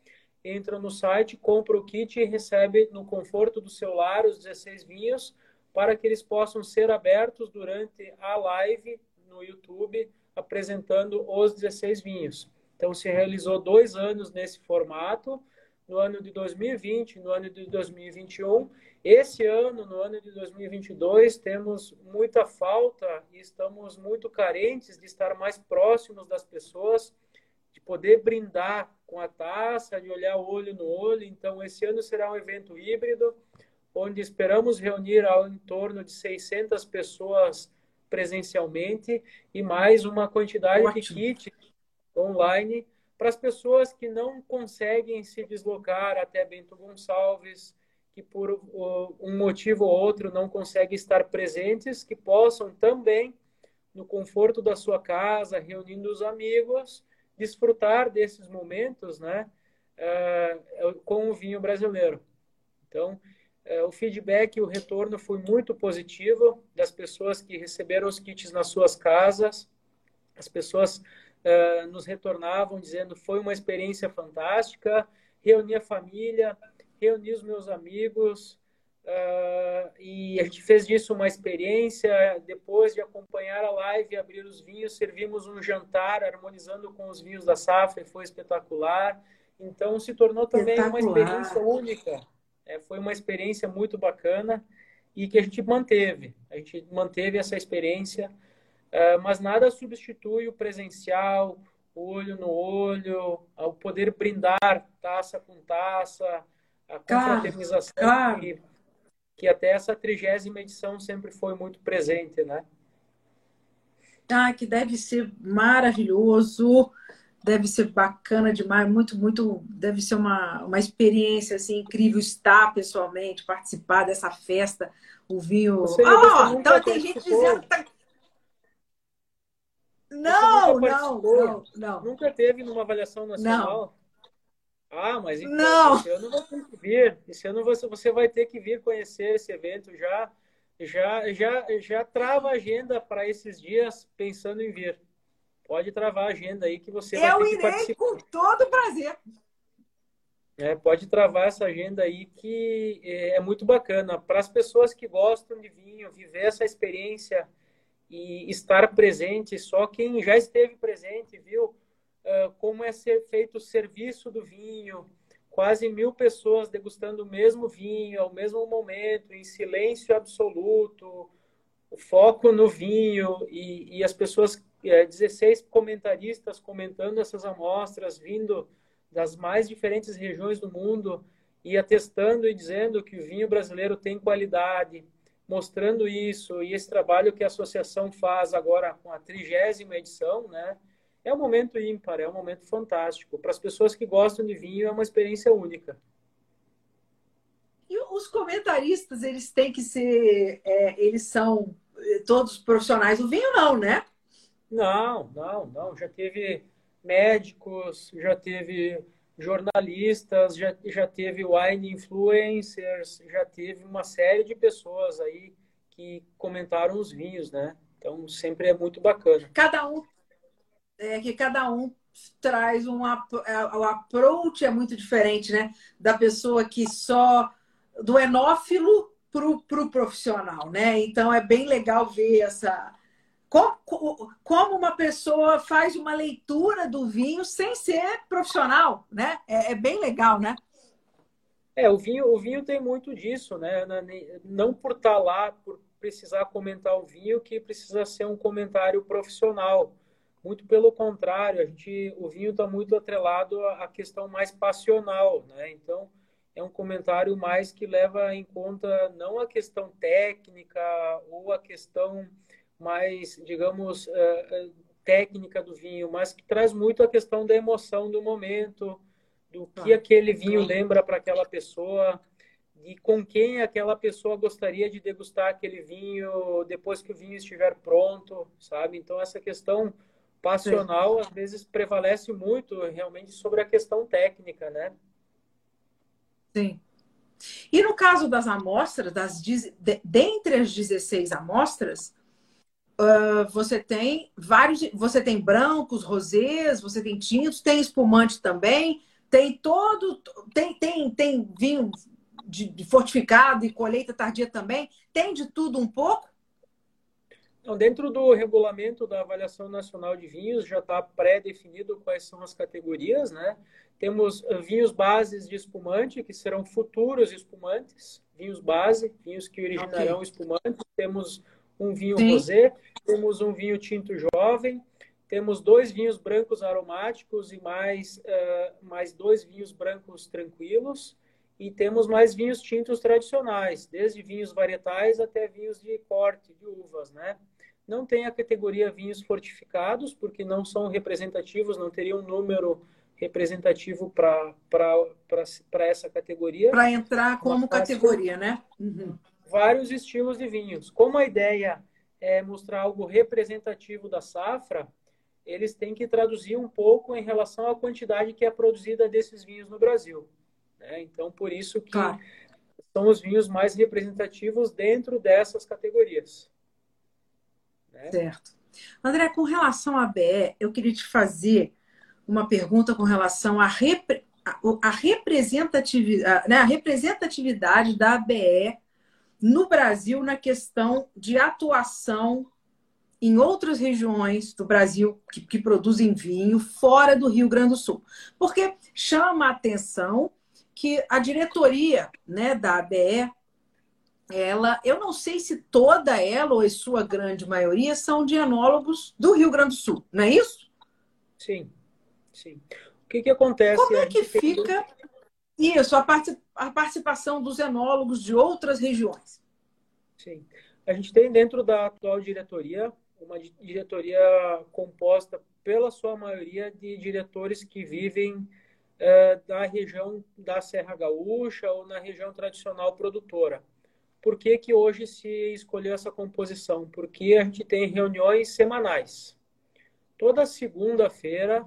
entra no site, compra o kit e recebe no conforto do seu lar os 16 vinhos para que eles possam ser abertos durante a live no YouTube apresentando os 16 vinhos. Então se realizou dois anos nesse formato no ano de 2020, no ano de 2021. Esse ano, no ano de 2022, temos muita falta e estamos muito carentes de estar mais próximos das pessoas, de poder brindar com a taça, de olhar olho no olho. Então, esse ano será um evento híbrido, onde esperamos reunir ao em torno de 600 pessoas presencialmente e mais uma quantidade Ótimo. de kits online para as pessoas que não conseguem se deslocar até Bento Gonçalves, que por um motivo ou outro não conseguem estar presentes, que possam também, no conforto da sua casa, reunindo os amigos, desfrutar desses momentos, né, uh, com o vinho brasileiro. Então, o feedback, o retorno foi muito positivo das pessoas que receberam os kits nas suas casas, as pessoas uh, nos retornavam dizendo foi uma experiência fantástica, reuni a família, reuni os meus amigos, uh, e a gente fez disso uma experiência. Depois de acompanhar a live e abrir os vinhos, servimos um jantar harmonizando com os vinhos da safra e foi espetacular. Então, se tornou também uma experiência única. É, foi uma experiência muito bacana e que a gente manteve. A gente manteve essa experiência é, mas nada substitui o presencial, olho no olho, o poder brindar taça com taça, a confraternização claro, claro. Que, que até essa trigésima edição sempre foi muito presente, né? Ah, que deve ser maravilhoso, deve ser bacana demais, muito, muito, deve ser uma, uma experiência assim incrível estar pessoalmente, participar dessa festa, o vinho. Ah, então tem gente dizendo que tá não, não, não, não. Nunca teve numa avaliação nacional? Não. Ah, mas então, não. esse ano vai ter que vir. Esse ano você, você vai ter que vir conhecer esse evento já. Já, já, já trava a agenda para esses dias pensando em vir. Pode travar a agenda aí que você vai Eu ter que participar. com todo prazer. É, pode travar essa agenda aí que é, é muito bacana. Para as pessoas que gostam de vinho, viver essa experiência e estar presente. Só quem já esteve presente viu uh, como é ser feito o serviço do vinho. Quase mil pessoas degustando o mesmo vinho ao mesmo momento, em silêncio absoluto, o foco no vinho e, e as pessoas, é, 16 comentaristas comentando essas amostras, vindo das mais diferentes regiões do mundo e atestando e dizendo que o vinho brasileiro tem qualidade, mostrando isso e esse trabalho que a associação faz agora com a trigésima edição, né? É um momento ímpar, é um momento fantástico. Para as pessoas que gostam de vinho, é uma experiência única. E os comentaristas, eles têm que ser, é, eles são eh, todos profissionais do vinho, não, né? Não, não, não. Já teve médicos, já teve jornalistas, já, já teve wine influencers, já teve uma série de pessoas aí que comentaram os vinhos, né? Então sempre é muito bacana. Cada um é que cada um traz um é, o approach é muito diferente, né? Da pessoa que só do enófilo pro, pro profissional, né? Então é bem legal ver essa como, uma pessoa faz uma leitura do vinho sem ser profissional, né? É, é, bem legal, né? É, o vinho, o vinho tem muito disso, né? Não por estar lá, por precisar comentar o vinho, que precisa ser um comentário profissional. Muito pelo contrário, a gente, o vinho está muito atrelado à questão mais passional, né? Então, é um comentário mais que leva em conta não a questão técnica ou a questão mais, digamos, uh, técnica do vinho, mas que traz muito a questão da emoção do momento, do que ah, aquele vinho sim. lembra para aquela pessoa, e com quem aquela pessoa gostaria de degustar aquele vinho depois que o vinho estiver pronto, sabe? Então essa questão passional sim. às vezes prevalece muito realmente sobre a questão técnica, né? Sim. E no caso das amostras, das, de, dentre as 16 amostras, uh, você tem vários. Você tem brancos, rosés, você tem tintos, tem espumante também, tem todo. Tem, tem, tem vinho de, de fortificado e colheita tardia também. Tem de tudo um pouco? Então, dentro do regulamento da avaliação nacional de vinhos, já está pré-definido quais são as categorias, né? Temos eh, vinhos bases de espumante, que serão futuros espumantes, vinhos base, vinhos que originarão okay. espumantes. Temos um vinho Sim. rosé, temos um vinho tinto jovem, temos dois vinhos brancos aromáticos e mais, uh, mais dois vinhos brancos tranquilos. E temos mais vinhos tintos tradicionais, desde vinhos varietais até vinhos de corte de uvas, né? Não tem a categoria vinhos fortificados, porque não são representativos, não teria um número representativo para essa categoria. Para entrar como categoria, né? Uhum. Vários estilos de vinhos. Como a ideia é mostrar algo representativo da safra, eles têm que traduzir um pouco em relação à quantidade que é produzida desses vinhos no Brasil. Né? Então, por isso que claro. são os vinhos mais representativos dentro dessas categorias. Né? Certo. André, com relação à BE, eu queria te fazer uma pergunta com relação à, repre... representatividade, né? representatividade da ABE no Brasil na questão de atuação em outras regiões do Brasil que, que, produzem vinho fora do Rio Grande do Sul. Porque chama a atenção que a diretoria né, da ABE ela, eu não sei se toda ela ou a sua grande maioria são de enólogos do Rio Grande do Sul, não é isso? Sim, sim. O que, que acontece? Como é que fica isso, a, part... a participação dos enólogos de outras regiões? Sim. A gente tem dentro da atual diretoria uma diretoria composta pela sua maioria de diretores que vivem é, da região da Serra Gaúcha ou na região tradicional produtora. Por que, que hoje se escolheu essa composição? Porque a gente tem reuniões semanais. Toda segunda-feira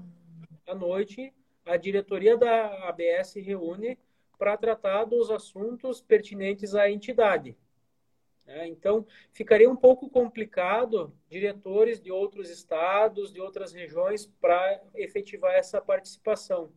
à noite, a diretoria da ABS reúne para tratar dos assuntos pertinentes à entidade. É, então, ficaria um pouco complicado diretores de outros estados, de outras regiões, para efetivar essa participação.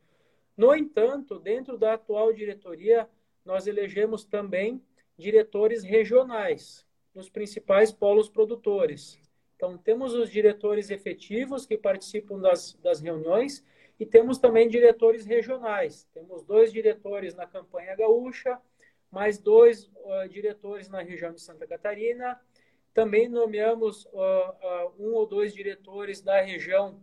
No entanto, dentro da atual diretoria, nós elegemos também diretores regionais nos principais polos produtores. Então, temos os diretores efetivos que participam das, das reuniões e temos também diretores regionais. Temos dois diretores na campanha gaúcha, mais dois uh, diretores na região de Santa Catarina. Também nomeamos uh, uh, um ou dois diretores da região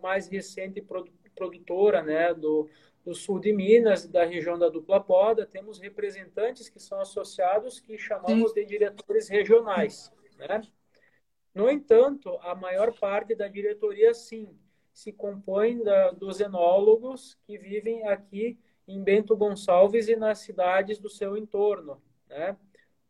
mais recente produ produtora, né, do, do sul de Minas, da região da dupla poda, temos representantes que são associados que chamamos de diretores regionais. Né? No entanto, a maior parte da diretoria, sim, se compõe da, dos enólogos que vivem aqui em Bento Gonçalves e nas cidades do seu entorno. Né?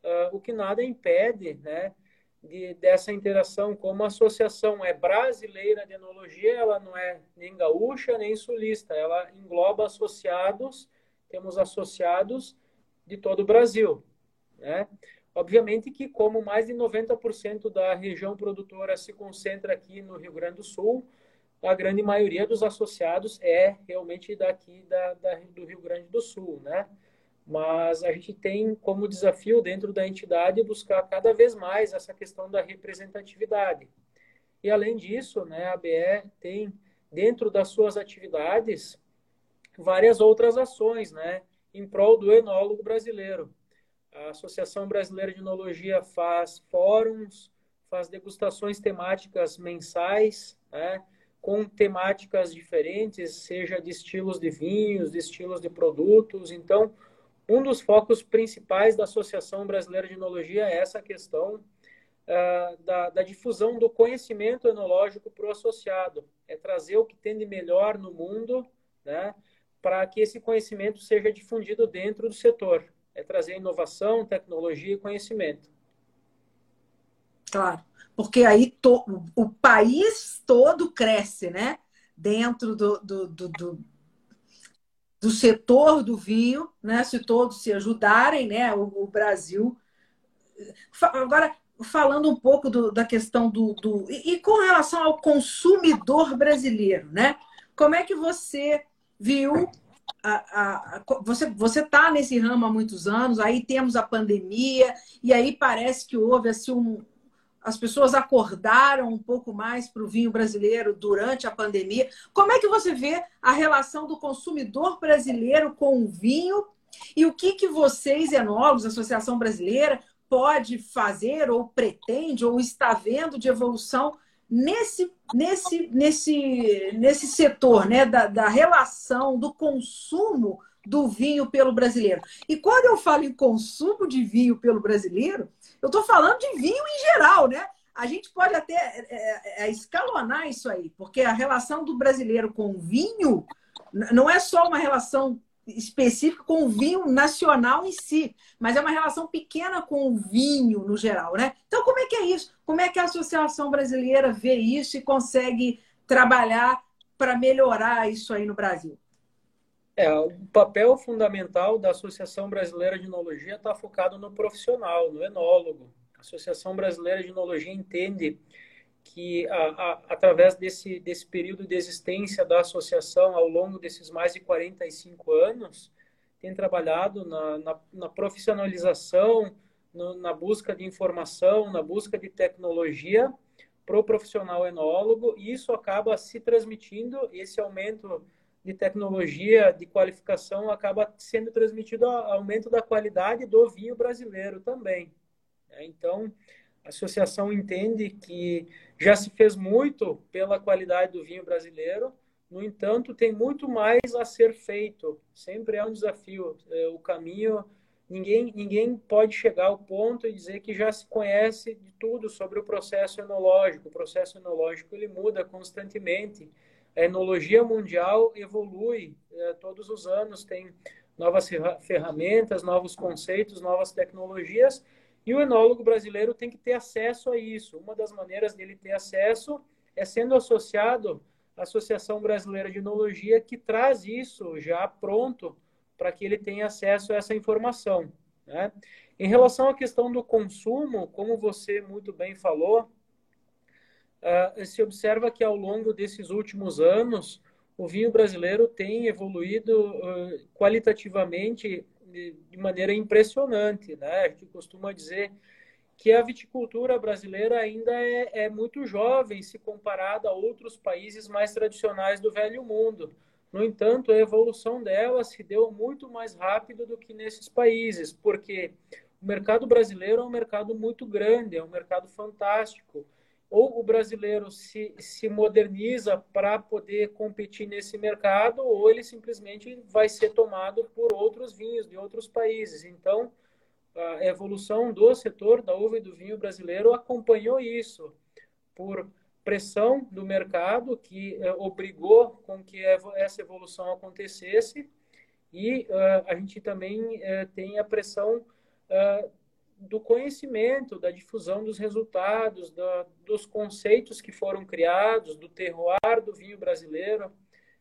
Uh, o que nada impede né, de, dessa interação, como a associação é brasileira de enologia, ela não é nem gaúcha nem sulista, ela engloba associados, temos associados de todo o Brasil. Né? Obviamente que, como mais de 90% da região produtora se concentra aqui no Rio Grande do Sul, a grande maioria dos associados é realmente daqui da, da, do Rio Grande do Sul, né? Mas a gente tem como desafio dentro da entidade buscar cada vez mais essa questão da representatividade. E além disso, né, a BE tem dentro das suas atividades várias outras ações, né, em prol do enólogo brasileiro. A Associação Brasileira de Enologia faz fóruns, faz degustações temáticas mensais, né, com temáticas diferentes, seja de estilos de vinhos, de estilos de produtos. Então, um dos focos principais da Associação Brasileira de Enologia é essa questão uh, da, da, difusão do conhecimento enológico para o associado. É trazer o que tem de melhor no mundo, né, para que esse conhecimento seja difundido dentro do setor. É trazer inovação, tecnologia e conhecimento. Claro, porque aí to, o país todo cresce, né? Dentro do, do, do, do do setor do vinho, né? Se todos se ajudarem, né? O, o Brasil. Agora, falando um pouco do, da questão do, do e, com relação ao consumidor brasileiro, né? Como é que você viu a, a, você você está nesse ramo há muitos anos, aí temos a pandemia e aí parece que houve assim um, as pessoas acordaram um pouco mais para o vinho brasileiro durante a pandemia. Como é que você vê a relação do consumidor brasileiro com o vinho e o que, que vocês, enólogos, Associação Brasileira, pode fazer ou pretende ou está vendo de evolução nesse, nesse, nesse, nesse setor né, da, da relação do consumo do vinho pelo brasileiro. E quando eu falo em consumo de vinho pelo brasileiro, eu estou falando de vinho em geral, né? A gente pode até é, é, é, escalonar isso aí, porque a relação do brasileiro com o vinho não é só uma relação específica com o vinho nacional em si, mas é uma relação pequena com o vinho no geral, né? Então, como é que é isso? Como é que a Associação Brasileira vê isso e consegue trabalhar para melhorar isso aí no Brasil? É, o papel fundamental da Associação Brasileira de Enologia está focado no profissional, no enólogo. A Associação Brasileira de Enologia entende que, a, a, através desse, desse período de existência da associação, ao longo desses mais de 45 anos, tem trabalhado na, na, na profissionalização, no, na busca de informação, na busca de tecnologia para o profissional enólogo, e isso acaba se transmitindo, esse aumento de tecnologia, de qualificação, acaba sendo transmitido ao aumento da qualidade do vinho brasileiro também. Né? Então, a associação entende que já se fez muito pela qualidade do vinho brasileiro, no entanto, tem muito mais a ser feito. Sempre é um desafio. É, o caminho, ninguém, ninguém pode chegar ao ponto e dizer que já se conhece de tudo sobre o processo enológico. O processo enológico ele muda constantemente a enologia mundial evolui é, todos os anos, tem novas ferramentas, novos conceitos, novas tecnologias, e o enólogo brasileiro tem que ter acesso a isso. Uma das maneiras dele ter acesso é sendo associado à Associação Brasileira de Enologia, que traz isso já pronto para que ele tenha acesso a essa informação. Né? Em relação à questão do consumo, como você muito bem falou, uh, se observa que ao longo desses últimos anos, o vinho brasileiro tem evoluído uh, qualitativamente de, de, maneira impressionante. Né? A gente costuma dizer que a viticultura brasileira ainda é, é muito jovem se comparada a outros países mais tradicionais do velho mundo. No entanto, a evolução dela se deu muito mais rápido do que nesses países, porque o mercado brasileiro é um mercado muito grande, é um mercado fantástico ou o brasileiro se, se moderniza para poder competir nesse mercado, ou ele simplesmente vai ser tomado por outros vinhos de outros países. Então, a evolução do setor da uva e do vinho brasileiro acompanhou isso por pressão do mercado que eh, obrigou com que essa evolução acontecesse e uh, a gente também uh, tem a pressão uh, do conhecimento, da difusão dos resultados, da, dos conceitos que foram criados, do terroir do vinho brasileiro.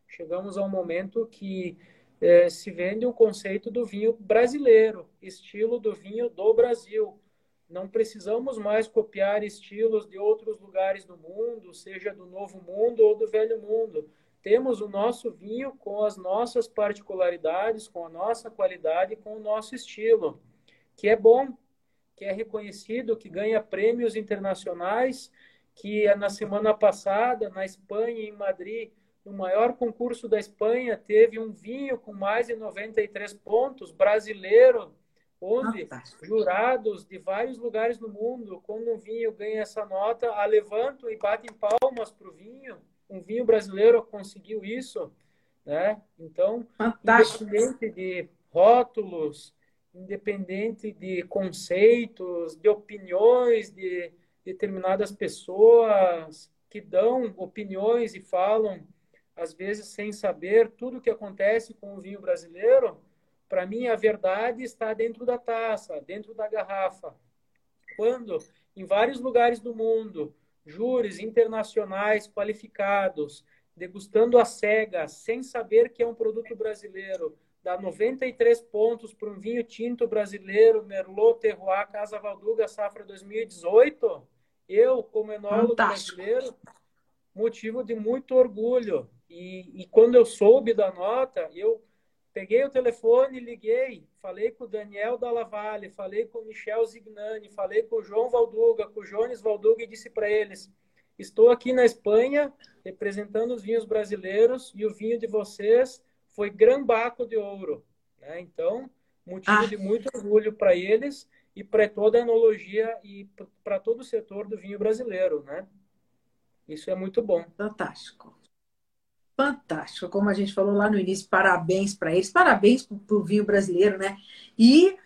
Chegamos a um momento que é, se vende o conceito do vinho brasileiro, estilo do vinho do Brasil. Não precisamos mais copiar estilos de outros lugares do mundo, seja do Novo Mundo ou do Velho Mundo. Temos o nosso vinho com as nossas particularidades, com a nossa qualidade, com o nosso estilo, que é bom, que é reconhecido, que ganha prêmios internacionais, que na semana passada, na Espanha, em Madrid, no maior concurso da Espanha, teve um vinho com mais de 93 pontos, brasileiro, onde jurados de vários lugares no mundo, quando um vinho ganha essa nota, a levantam e batem palmas para o vinho. Um vinho brasileiro conseguiu isso, né? Então, Fantástico. independente de rótulos, independente de conceitos, de opiniões de determinadas pessoas que dão opiniões e falam, às vezes sem saber tudo o que acontece com o vinho brasileiro. Para mim, a verdade está dentro da taça, dentro da garrafa. Quando, em vários lugares do mundo, júris internacionais qualificados degustando a cega, sem saber que é um produto brasileiro, dá 93 pontos para um vinho tinto brasileiro, Merlot Terroir Casa Valduga Safra 2018, eu, como enólogo Fantástico. brasileiro, motivo de muito orgulho. E, e quando eu soube da nota, eu peguei o telefone, liguei, falei com o Daniel Dallavalle, falei com o Michel Zignani, falei com o João Valduga, com o Jones Valduga e disse para eles: estou aqui na Espanha representando os vinhos brasileiros e o vinho de vocês foi Grambaco de Ouro. Né? Então, motivo ah. de muito orgulho para eles e para toda a enologia e para todo o setor do vinho brasileiro, né? Isso é muito bom. Fantástico. Fantástico. Como a gente falou lá no início, parabéns para eles, parabéns para o vinho brasileiro, né? E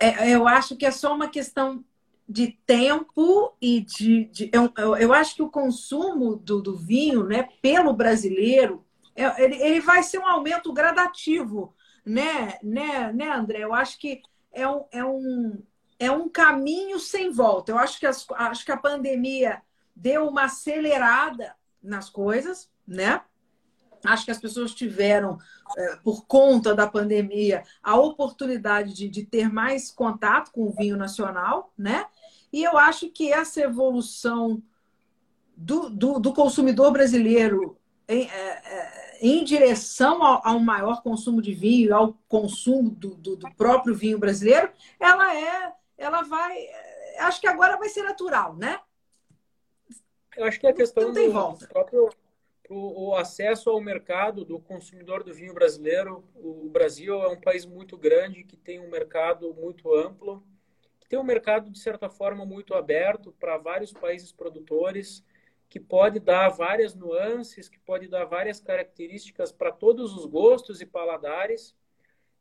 é, eu acho que é só uma questão de tempo e de. de eu, eu, acho que o consumo do, do vinho, né, pelo brasileiro, ele, ele vai ser um aumento gradativo, né, né, né, André? Eu acho que é um, é um, é um caminho sem volta. Eu acho que, as, acho que a pandemia deu uma acelerada nas coisas, né? Acho que as pessoas tiveram, é, por conta da pandemia, a oportunidade de, de, ter mais contato com o vinho nacional, né? E eu acho que essa evolução do, do, do consumidor brasileiro em, é, é, em direção ao, ao, maior consumo de vinho, ao consumo do, do, do, próprio vinho brasileiro, ela é, ela vai, é, acho que agora vai ser natural, né? Eu acho que a questão Não tem do volta. próprio o, o, acesso ao mercado do consumidor do vinho brasileiro, o Brasil é um país muito grande que tem um mercado muito amplo, que tem um mercado de certa forma muito aberto para vários países produtores que pode dar várias nuances, que pode dar várias características para todos os gostos e paladares.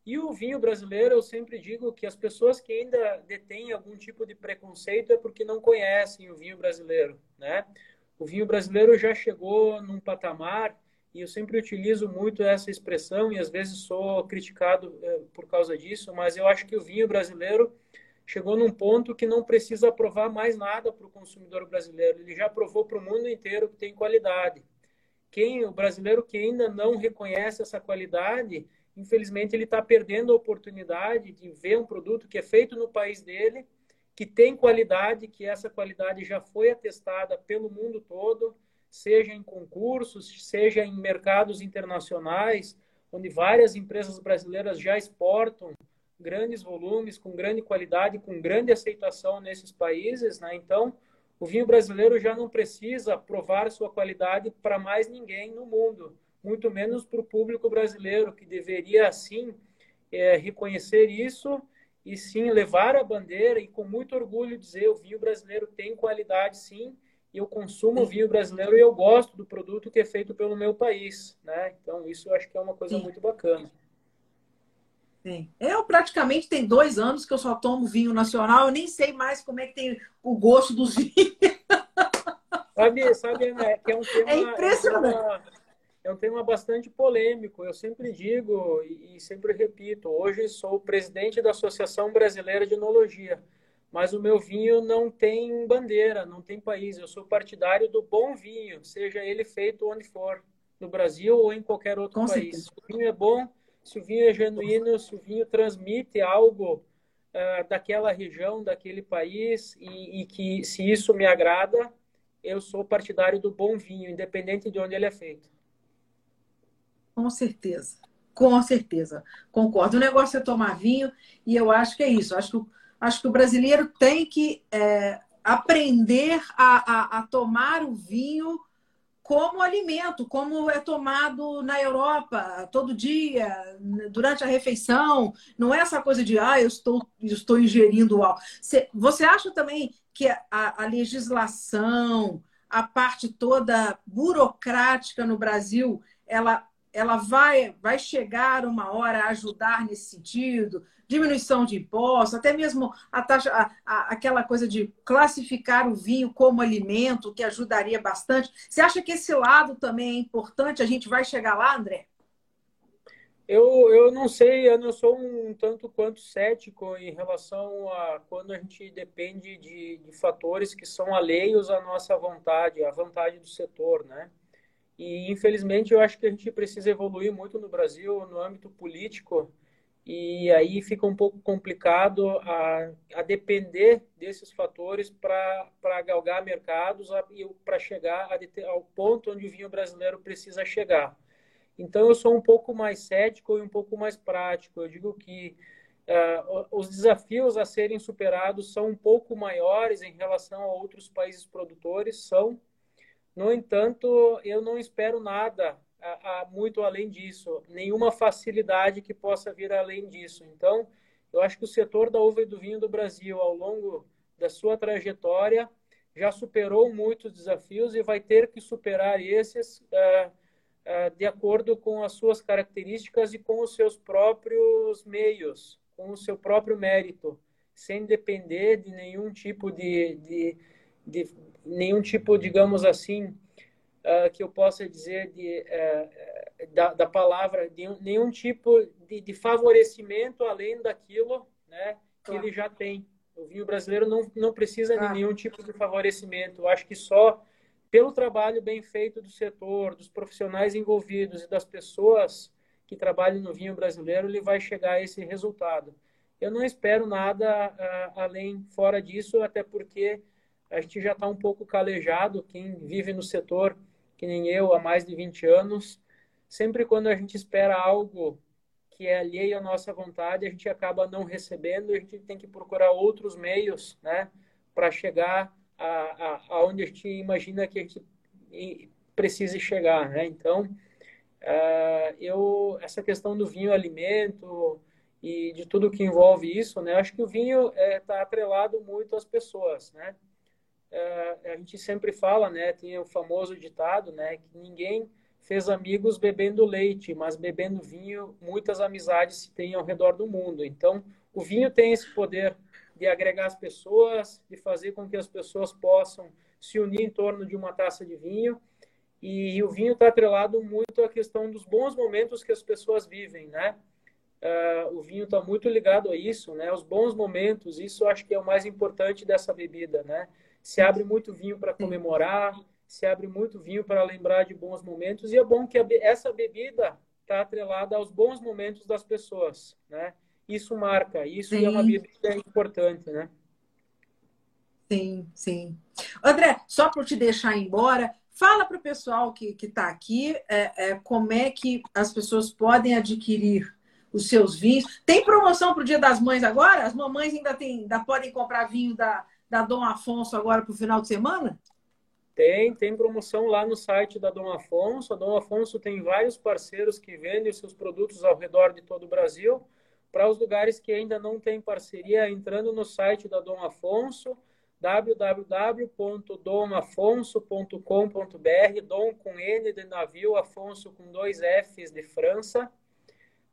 E o vinho brasileiro, eu sempre digo que as pessoas que ainda detêm algum tipo de preconceito é porque não conhecem o vinho brasileiro, né? O vinho brasileiro já chegou num patamar e eu sempre utilizo muito essa expressão e às vezes sou criticado é, por causa disso, mas eu acho que o vinho brasileiro chegou num ponto que não precisa provar mais nada para o consumidor brasileiro. Ele já provou para o mundo inteiro que tem qualidade. Quem o brasileiro que ainda não reconhece essa qualidade, infelizmente ele está perdendo a oportunidade de ver um produto que é feito no país dele, que tem qualidade, que essa qualidade já foi atestada pelo mundo todo, seja em concursos, seja em mercados internacionais, onde várias empresas brasileiras já exportam grandes volumes, com grande qualidade, com grande aceitação nesses países, né? Então, o vinho brasileiro já não precisa provar sua qualidade para mais ninguém no mundo, muito menos para o público brasileiro, que deveria, sim, é, reconhecer isso e, sim, levar a bandeira e, com muito orgulho, dizer: o vinho brasileiro tem qualidade, sim, e eu consumo vinho brasileiro e eu gosto do produto que é feito pelo meu país, né? Então, isso eu acho que é uma coisa sim. muito bacana. Sim. Eu praticamente tem dois anos que eu só tomo vinho nacional, eu nem sei mais como é que tem o gosto dos vinhos. Sabe, sabe né, que é um tema. É impressionante. É, uma, é um tema bastante polêmico. Eu sempre digo e, e sempre repito: hoje sou presidente da Associação Brasileira de Enologia, mas o meu vinho não tem bandeira, não tem país. Eu sou partidário do bom vinho, seja ele feito onde for, no Brasil ou em qualquer outro Com país. Certeza. O vinho é bom se o vinho é genuíno, se o vinho transmite algo uh, daquela região, daquele país, e, e, que se isso me agrada, eu sou partidário do bom vinho, independente de onde ele é feito. Com certeza, com certeza, concordo. O negócio é tomar vinho, e eu acho que é isso. Acho que, acho que o brasileiro tem que é, aprender a, a, a tomar o vinho como alimento, como é tomado na Europa todo dia, durante a refeição. Não é essa coisa de, ah, eu estou, eu estou ingerindo algo. Você acha também que a, a legislação, a parte toda burocrática no Brasil, ela, ela vai, vai chegar uma hora a ajudar nesse sentido? diminuição de impostos, até mesmo a taxa, a, a, aquela coisa de classificar o vinho como alimento, que ajudaria bastante. Você acha que esse lado também é importante? A gente vai chegar lá, André? Eu, eu não sei, eu não sou um tanto quanto cético em relação a quando a gente depende de, de fatores que são alheios à nossa vontade, à vontade do setor, né? E, infelizmente, eu acho que a gente precisa evoluir muito no Brasil, no âmbito político, e aí fica um pouco complicado a, a depender desses fatores para galgar mercados e para chegar a, ao ponto onde o vinho brasileiro precisa chegar. Então, eu sou um pouco mais cético e um pouco mais prático. Eu digo que uh, os desafios a serem superados são um pouco maiores em relação a outros países produtores, são. No entanto, eu não espero nada a, a, muito além disso, nenhuma facilidade que possa vir além disso. Então, eu acho que o setor da uva e do vinho do Brasil, ao longo da sua trajetória, já superou muitos desafios e vai ter que superar esses uh, uh, de acordo com as suas características e com os seus próprios meios, com o seu próprio mérito, sem depender de nenhum tipo de, de, de nenhum tipo, digamos assim, uh, que eu possa dizer de, uh, da, da, palavra, de um, nenhum tipo de, de, favorecimento além daquilo né, que ele já tem. O vinho brasileiro não, não precisa de nenhum tipo de favorecimento. Eu acho que só pelo trabalho bem feito do setor, dos profissionais envolvidos e das pessoas que trabalham no vinho brasileiro, ele vai chegar a esse resultado. Eu não espero nada uh, além fora disso, até porque a gente já está um pouco calejado. Quem vive no setor que nem eu, há mais de 20 anos, sempre quando a gente espera algo que é alheio à nossa vontade, a gente acaba não recebendo, a gente tem que procurar outros meios, né, para chegar a, a, aonde a gente imagina que a gente precise chegar, né? Então, uh, eu essa questão do vinho alimento e de tudo que envolve isso, né? Acho que o vinho está é, tá atrelado muito às pessoas, né? Uh, a gente sempre fala, né, tem o famoso ditado, né, que ninguém fez amigos bebendo leite, mas bebendo vinho, muitas amizades se têm ao redor do mundo. Então, o vinho tem esse poder de agregar as pessoas, de fazer com que as pessoas possam se unir em torno de uma taça de vinho. E, o vinho está atrelado muito à questão dos bons momentos que as pessoas vivem, né? Uh, o vinho está muito ligado a isso, né? Os bons momentos, isso acho que é o mais importante dessa bebida, né? Se abre muito vinho para comemorar, se abre muito vinho para lembrar de bons momentos, e é bom que essa bebida está atrelada aos bons momentos das pessoas, né? Isso marca, isso sim. é uma bebida importante, né? Sim, sim. André, só para te deixar embora, fala para o pessoal que está aqui é, é, como é que as pessoas podem adquirir os seus vinhos. Tem promoção para o Dia das Mães agora? As mamães ainda, tem, ainda podem comprar vinho da, da Dom Afonso agora para o final de semana? Tem, tem promoção lá no site da Dom Afonso. A Dom Afonso tem vários parceiros que vendem seus produtos ao redor de todo o Brasil. Para os lugares que ainda não têm parceria, entrando no site da Dom Afonso, www.domafonso.com.br, Dom com N de navio, Afonso com dois Fs de França.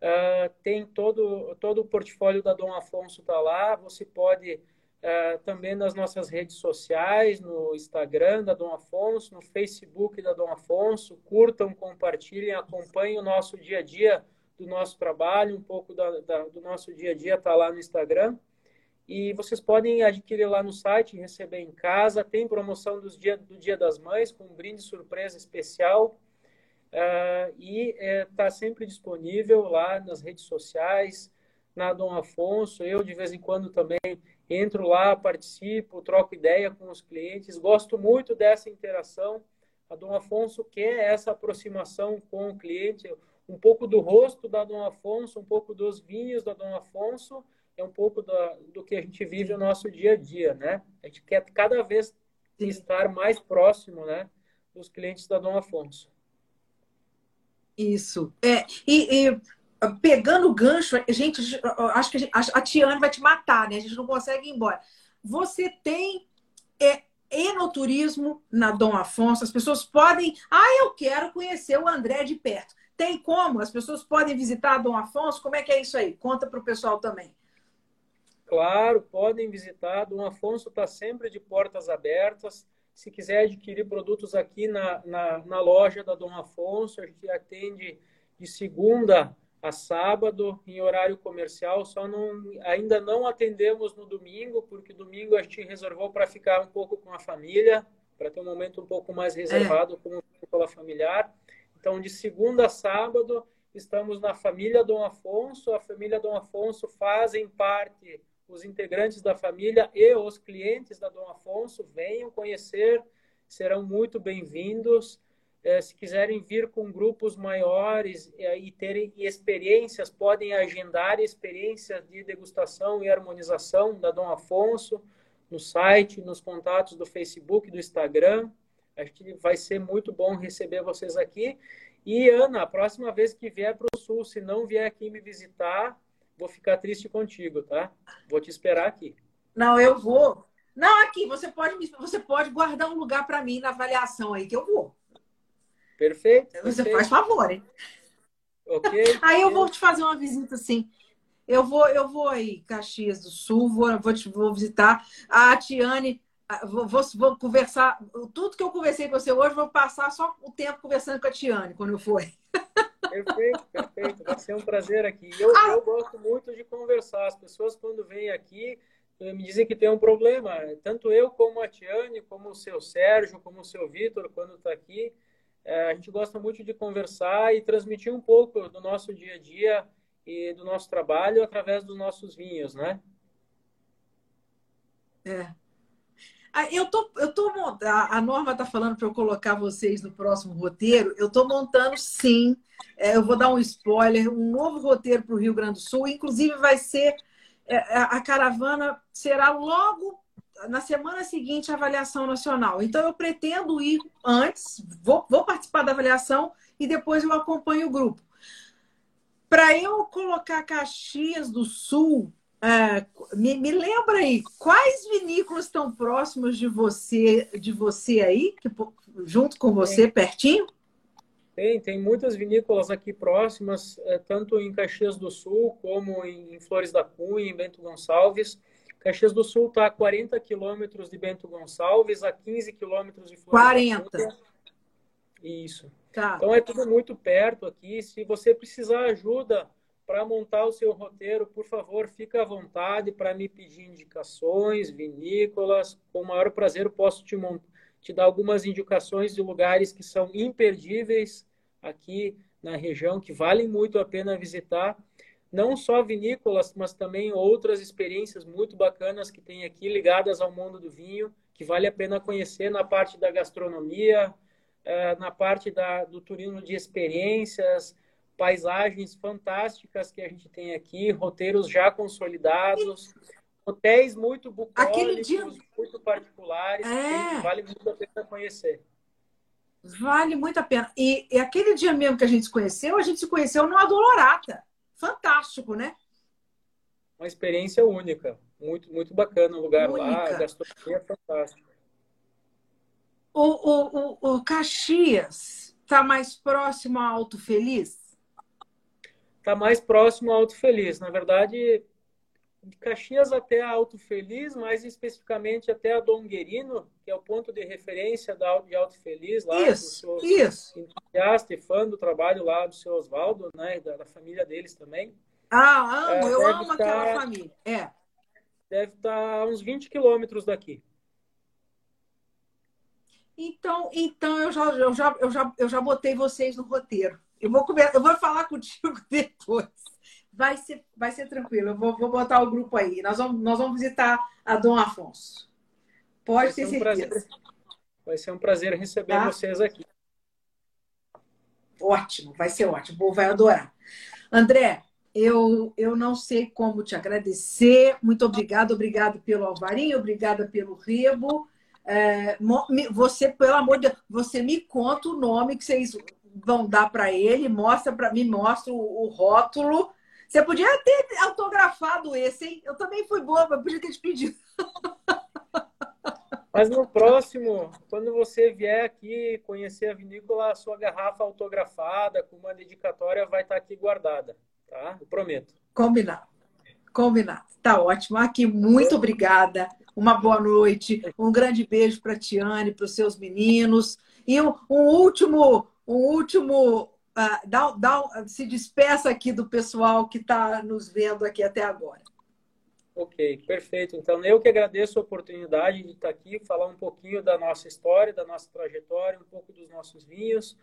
Uh, tem todo, todo o portfólio da Dom Afonso está lá. Você pode Uh, também nas nossas redes sociais, no Instagram da Dom Afonso, no Facebook da Dom Afonso. Curtam, compartilhem, acompanhem o nosso dia a dia do nosso trabalho, um pouco da, da, do nosso dia a dia está lá no Instagram. E vocês podem adquirir lá no site, receber em casa. Tem promoção dos dia, do Dia das Mães, com um brinde surpresa especial. Uh, e está é, sempre disponível lá nas redes sociais, na Dom Afonso. Eu, de vez em quando, também entro lá, participo, troco ideia com os clientes. Gosto muito dessa interação. A Dom Afonso quer essa aproximação com o cliente, um pouco do rosto da Dom Afonso, um pouco dos vinhos da Dom Afonso, é um pouco da, do que a gente vive no nosso dia a dia, né? A gente quer cada vez estar mais próximo, né, dos clientes da Dom Afonso. Isso. É, e, e pegando o gancho, gente, acho que a, gente, a Tiane vai te matar, né? A gente não consegue ir embora. Você tem é, enoturismo na Dom Afonso, as pessoas podem. Ah, eu quero conhecer o André de perto. Tem como? As pessoas podem visitar a Dom Afonso? Como é que é isso aí? Conta para o pessoal também. Claro, podem visitar. Dom Afonso está sempre de portas abertas. Se quiser adquirir produtos aqui na, na, na loja da Dom Afonso, a gente atende de segunda a sábado em horário comercial, só não ainda não atendemos no domingo, porque domingo a gente reservou para ficar um pouco com a família, para ter um momento um pouco mais reservado é. como pela familiar. Então, de segunda a sábado, estamos na família Dom Afonso. A família Dom Afonso fazem parte os integrantes da família e os clientes da Dom Afonso. Venham conhecer, serão muito bem-vindos. É, se quiserem vir com grupos maiores é, e terem experiências, podem agendar experiências de degustação e harmonização da Dom Afonso no site, nos contatos do Facebook, do Instagram. Acho que vai ser muito bom receber vocês aqui. E, Ana, a próxima vez que vier para o Sul, se não vier aqui me visitar, vou ficar triste contigo, tá? Vou te esperar aqui. Não, eu vou. Não, aqui, você pode, você pode guardar um lugar para mim na avaliação aí, que eu vou. Perfeito. Você perfeito. faz favor, hein? Ok. Aí eu vou te fazer uma visita assim. Eu vou, eu vou aí, Caxias do Sul, vou, vou, te, vou visitar a Tiane. Vou, vou, vou, conversar. Tudo que eu conversei com você hoje, vou passar só o tempo conversando com a Tiane quando eu for. Perfeito, perfeito. Vai ser um prazer aqui. Eu, ah. eu gosto muito de conversar. As pessoas, quando vêm aqui, eh, me dizem que tem um problema. Tanto eu, como a Tiane, como o seu Sérgio, como o seu Vitor, quando está aqui, é, a gente gosta muito de conversar e transmitir um pouco do nosso dia a dia e do nosso trabalho através dos nossos vinhos, né? É. Ah, eu tô, eu tô a Norma está falando para eu colocar vocês no próximo roteiro. Eu estou montando, sim. É, eu vou dar um spoiler, um novo roteiro para o Rio Grande do Sul. Inclusive vai ser é, a caravana será logo na semana seguinte a avaliação nacional. Então, eu pretendo ir antes, vou, vou participar da avaliação e depois eu acompanho o grupo. Para eu colocar Caxias do Sul, é, me, me, lembra aí, quais vinícolas estão próximos de você, de você aí, que, junto com você, pertinho? Tem, tem muitas vinícolas aqui próximas, é, tanto em Caxias do Sul como em Flores da Cunha, em Bento Gonçalves. Caxias do Sul está a 40 quilômetros de Bento Gonçalves, a 15 quilômetros de Florianópolis. 40. Isso. Tá. Então é tudo muito perto aqui. Se você precisar ajuda para montar o seu roteiro, por favor, fique à vontade para me pedir indicações, vinícolas. Com o maior prazer eu posso te, te dar algumas indicações de lugares que são imperdíveis aqui na região, que valem muito a pena visitar não só vinícolas, mas também outras experiências muito bacanas que tem aqui ligadas ao mundo do vinho, que vale a pena conhecer na parte da gastronomia, eh, na parte da, do turismo de experiências, paisagens fantásticas que a gente tem aqui, roteiros já consolidados, hotéis muito bucólicos, dia... muito particulares, é... que vale muito a pena conhecer. Vale muito a pena. E, e, aquele dia mesmo que a gente se conheceu, a gente se conheceu no Adolorata fantástico, né? Uma experiência única. Muito, muito bacana o lugar única. lá. A gastronomia é fantástica. O, o, o, o Caxias está mais próximo a Alto Feliz? Está mais próximo a Alto Feliz. Na verdade, de Caxias até a Alto Feliz, mais especificamente até a Donguerino, que é o ponto de referência da, de Alto Feliz, lá isso, isso. entusiasta e fã do trabalho lá do seu Oswaldo, né, da, da, família deles também. Ah, amo, é, eu amo estar, aquela família. É. Deve estar a uns 20 quilômetros daqui. Então, então eu já, eu já, eu já, eu já botei vocês no roteiro. Eu vou, eu vou falar contigo depois vai ser, vai ser tranquilo. Eu vou, vou botar o grupo aí. Nós vamos, nós vamos visitar a Dom Afonso. Pode ter um certeza. Prazer. Vai ser um prazer receber tá? vocês aqui. Ótimo, vai ser ótimo. O povo vai adorar. André, eu, eu não sei como te agradecer. Muito obrigado, obrigado pelo Alvarinho, obrigada pelo Rebo. É, você, pelo amor de Deus, você me conta o nome que vocês vão dar para ele, mostra para mim, mostra o, o rótulo você podia ter autografado esse, hein? Eu também fui boa, mas podia ter te pedido. Mas no próximo, quando você vier aqui conhecer a vinícola, a sua garrafa autografada com uma dedicatória vai estar aqui guardada, tá? Eu prometo. Combinado. Combinado. Tá ótimo. Aqui, muito obrigada. Uma boa noite. Um grande beijo para a Tiane, para os seus meninos. E um, um último, um último uh, dá, dá, se despeça aqui do pessoal que está nos vendo aqui até agora. Ok, perfeito. Então, eu que agradeço a oportunidade de estar aqui, falar um pouquinho da nossa história, da nossa trajetória, um pouco dos nossos vinhos,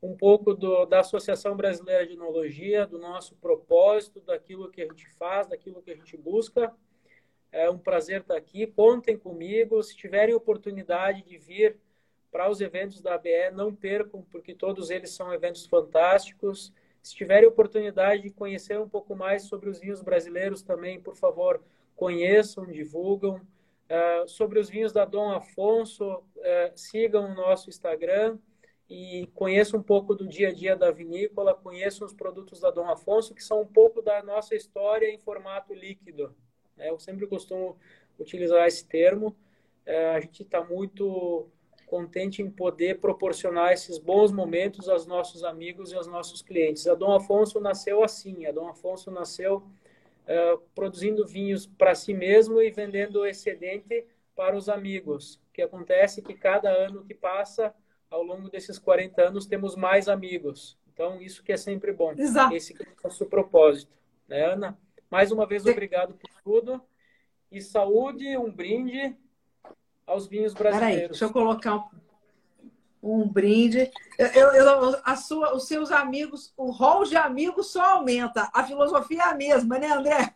um pouco do, da Associação Brasileira de Enologia, do nosso propósito, daquilo que a gente faz, daquilo que a gente busca. É um prazer estar aqui. Contem comigo. Se tiverem oportunidade de vir para os eventos da ABE, não percam, porque todos eles são eventos fantásticos. Se tiverem oportunidade de conhecer um pouco mais sobre os vinhos brasileiros também, por favor, conheçam, divulgam. Uh, sobre os vinhos da Dom Afonso, uh, sigam o nosso Instagram e conheçam um pouco do dia a dia da vinícola, conheçam os produtos da Dom Afonso, que são um pouco da nossa história em formato líquido. Né? Eu sempre costumo utilizar esse termo. Uh, a gente está muito contente em poder proporcionar esses bons momentos aos nossos amigos e aos nossos clientes. A Dom Afonso nasceu assim, a Dom Afonso nasceu uh, produzindo vinhos para si mesmo e vendendo o excedente para os amigos. O que acontece é que cada ano que passa, ao longo desses 40 anos, temos mais amigos. Então, isso que é sempre bom. Exato. Esse é o nosso propósito. Né, Ana? Mais uma vez, obrigado por tudo. E saúde, um brinde aos vinhos brasileiros. Peraí, deixa eu colocar um, um brinde. Eu, eu, a sua, os seus amigos, o rol de amigos só aumenta. A filosofia é a mesma, né, André?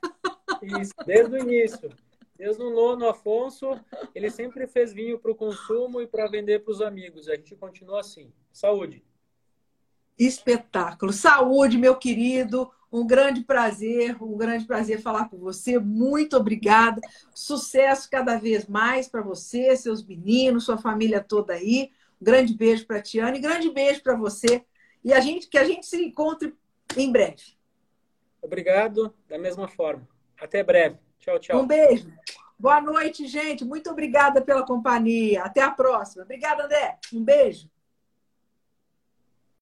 Isso, desde o início. Desde o nono Afonso, ele sempre fez vinho para o consumo e para vender para os amigos. A gente continua assim. Saúde. Espetáculo. Saúde, meu querido. Um grande prazer, um grande prazer falar com você. Muito obrigada. Sucesso cada vez mais para você, seus meninos, sua família toda aí. Um grande beijo para a Tiana e grande beijo para você. E a gente que a gente se encontre em breve. Obrigado, da mesma forma. Até breve. Tchau, tchau. Um beijo. Boa noite, gente. Muito obrigada pela companhia. Até a próxima. Obrigada, André. Um beijo.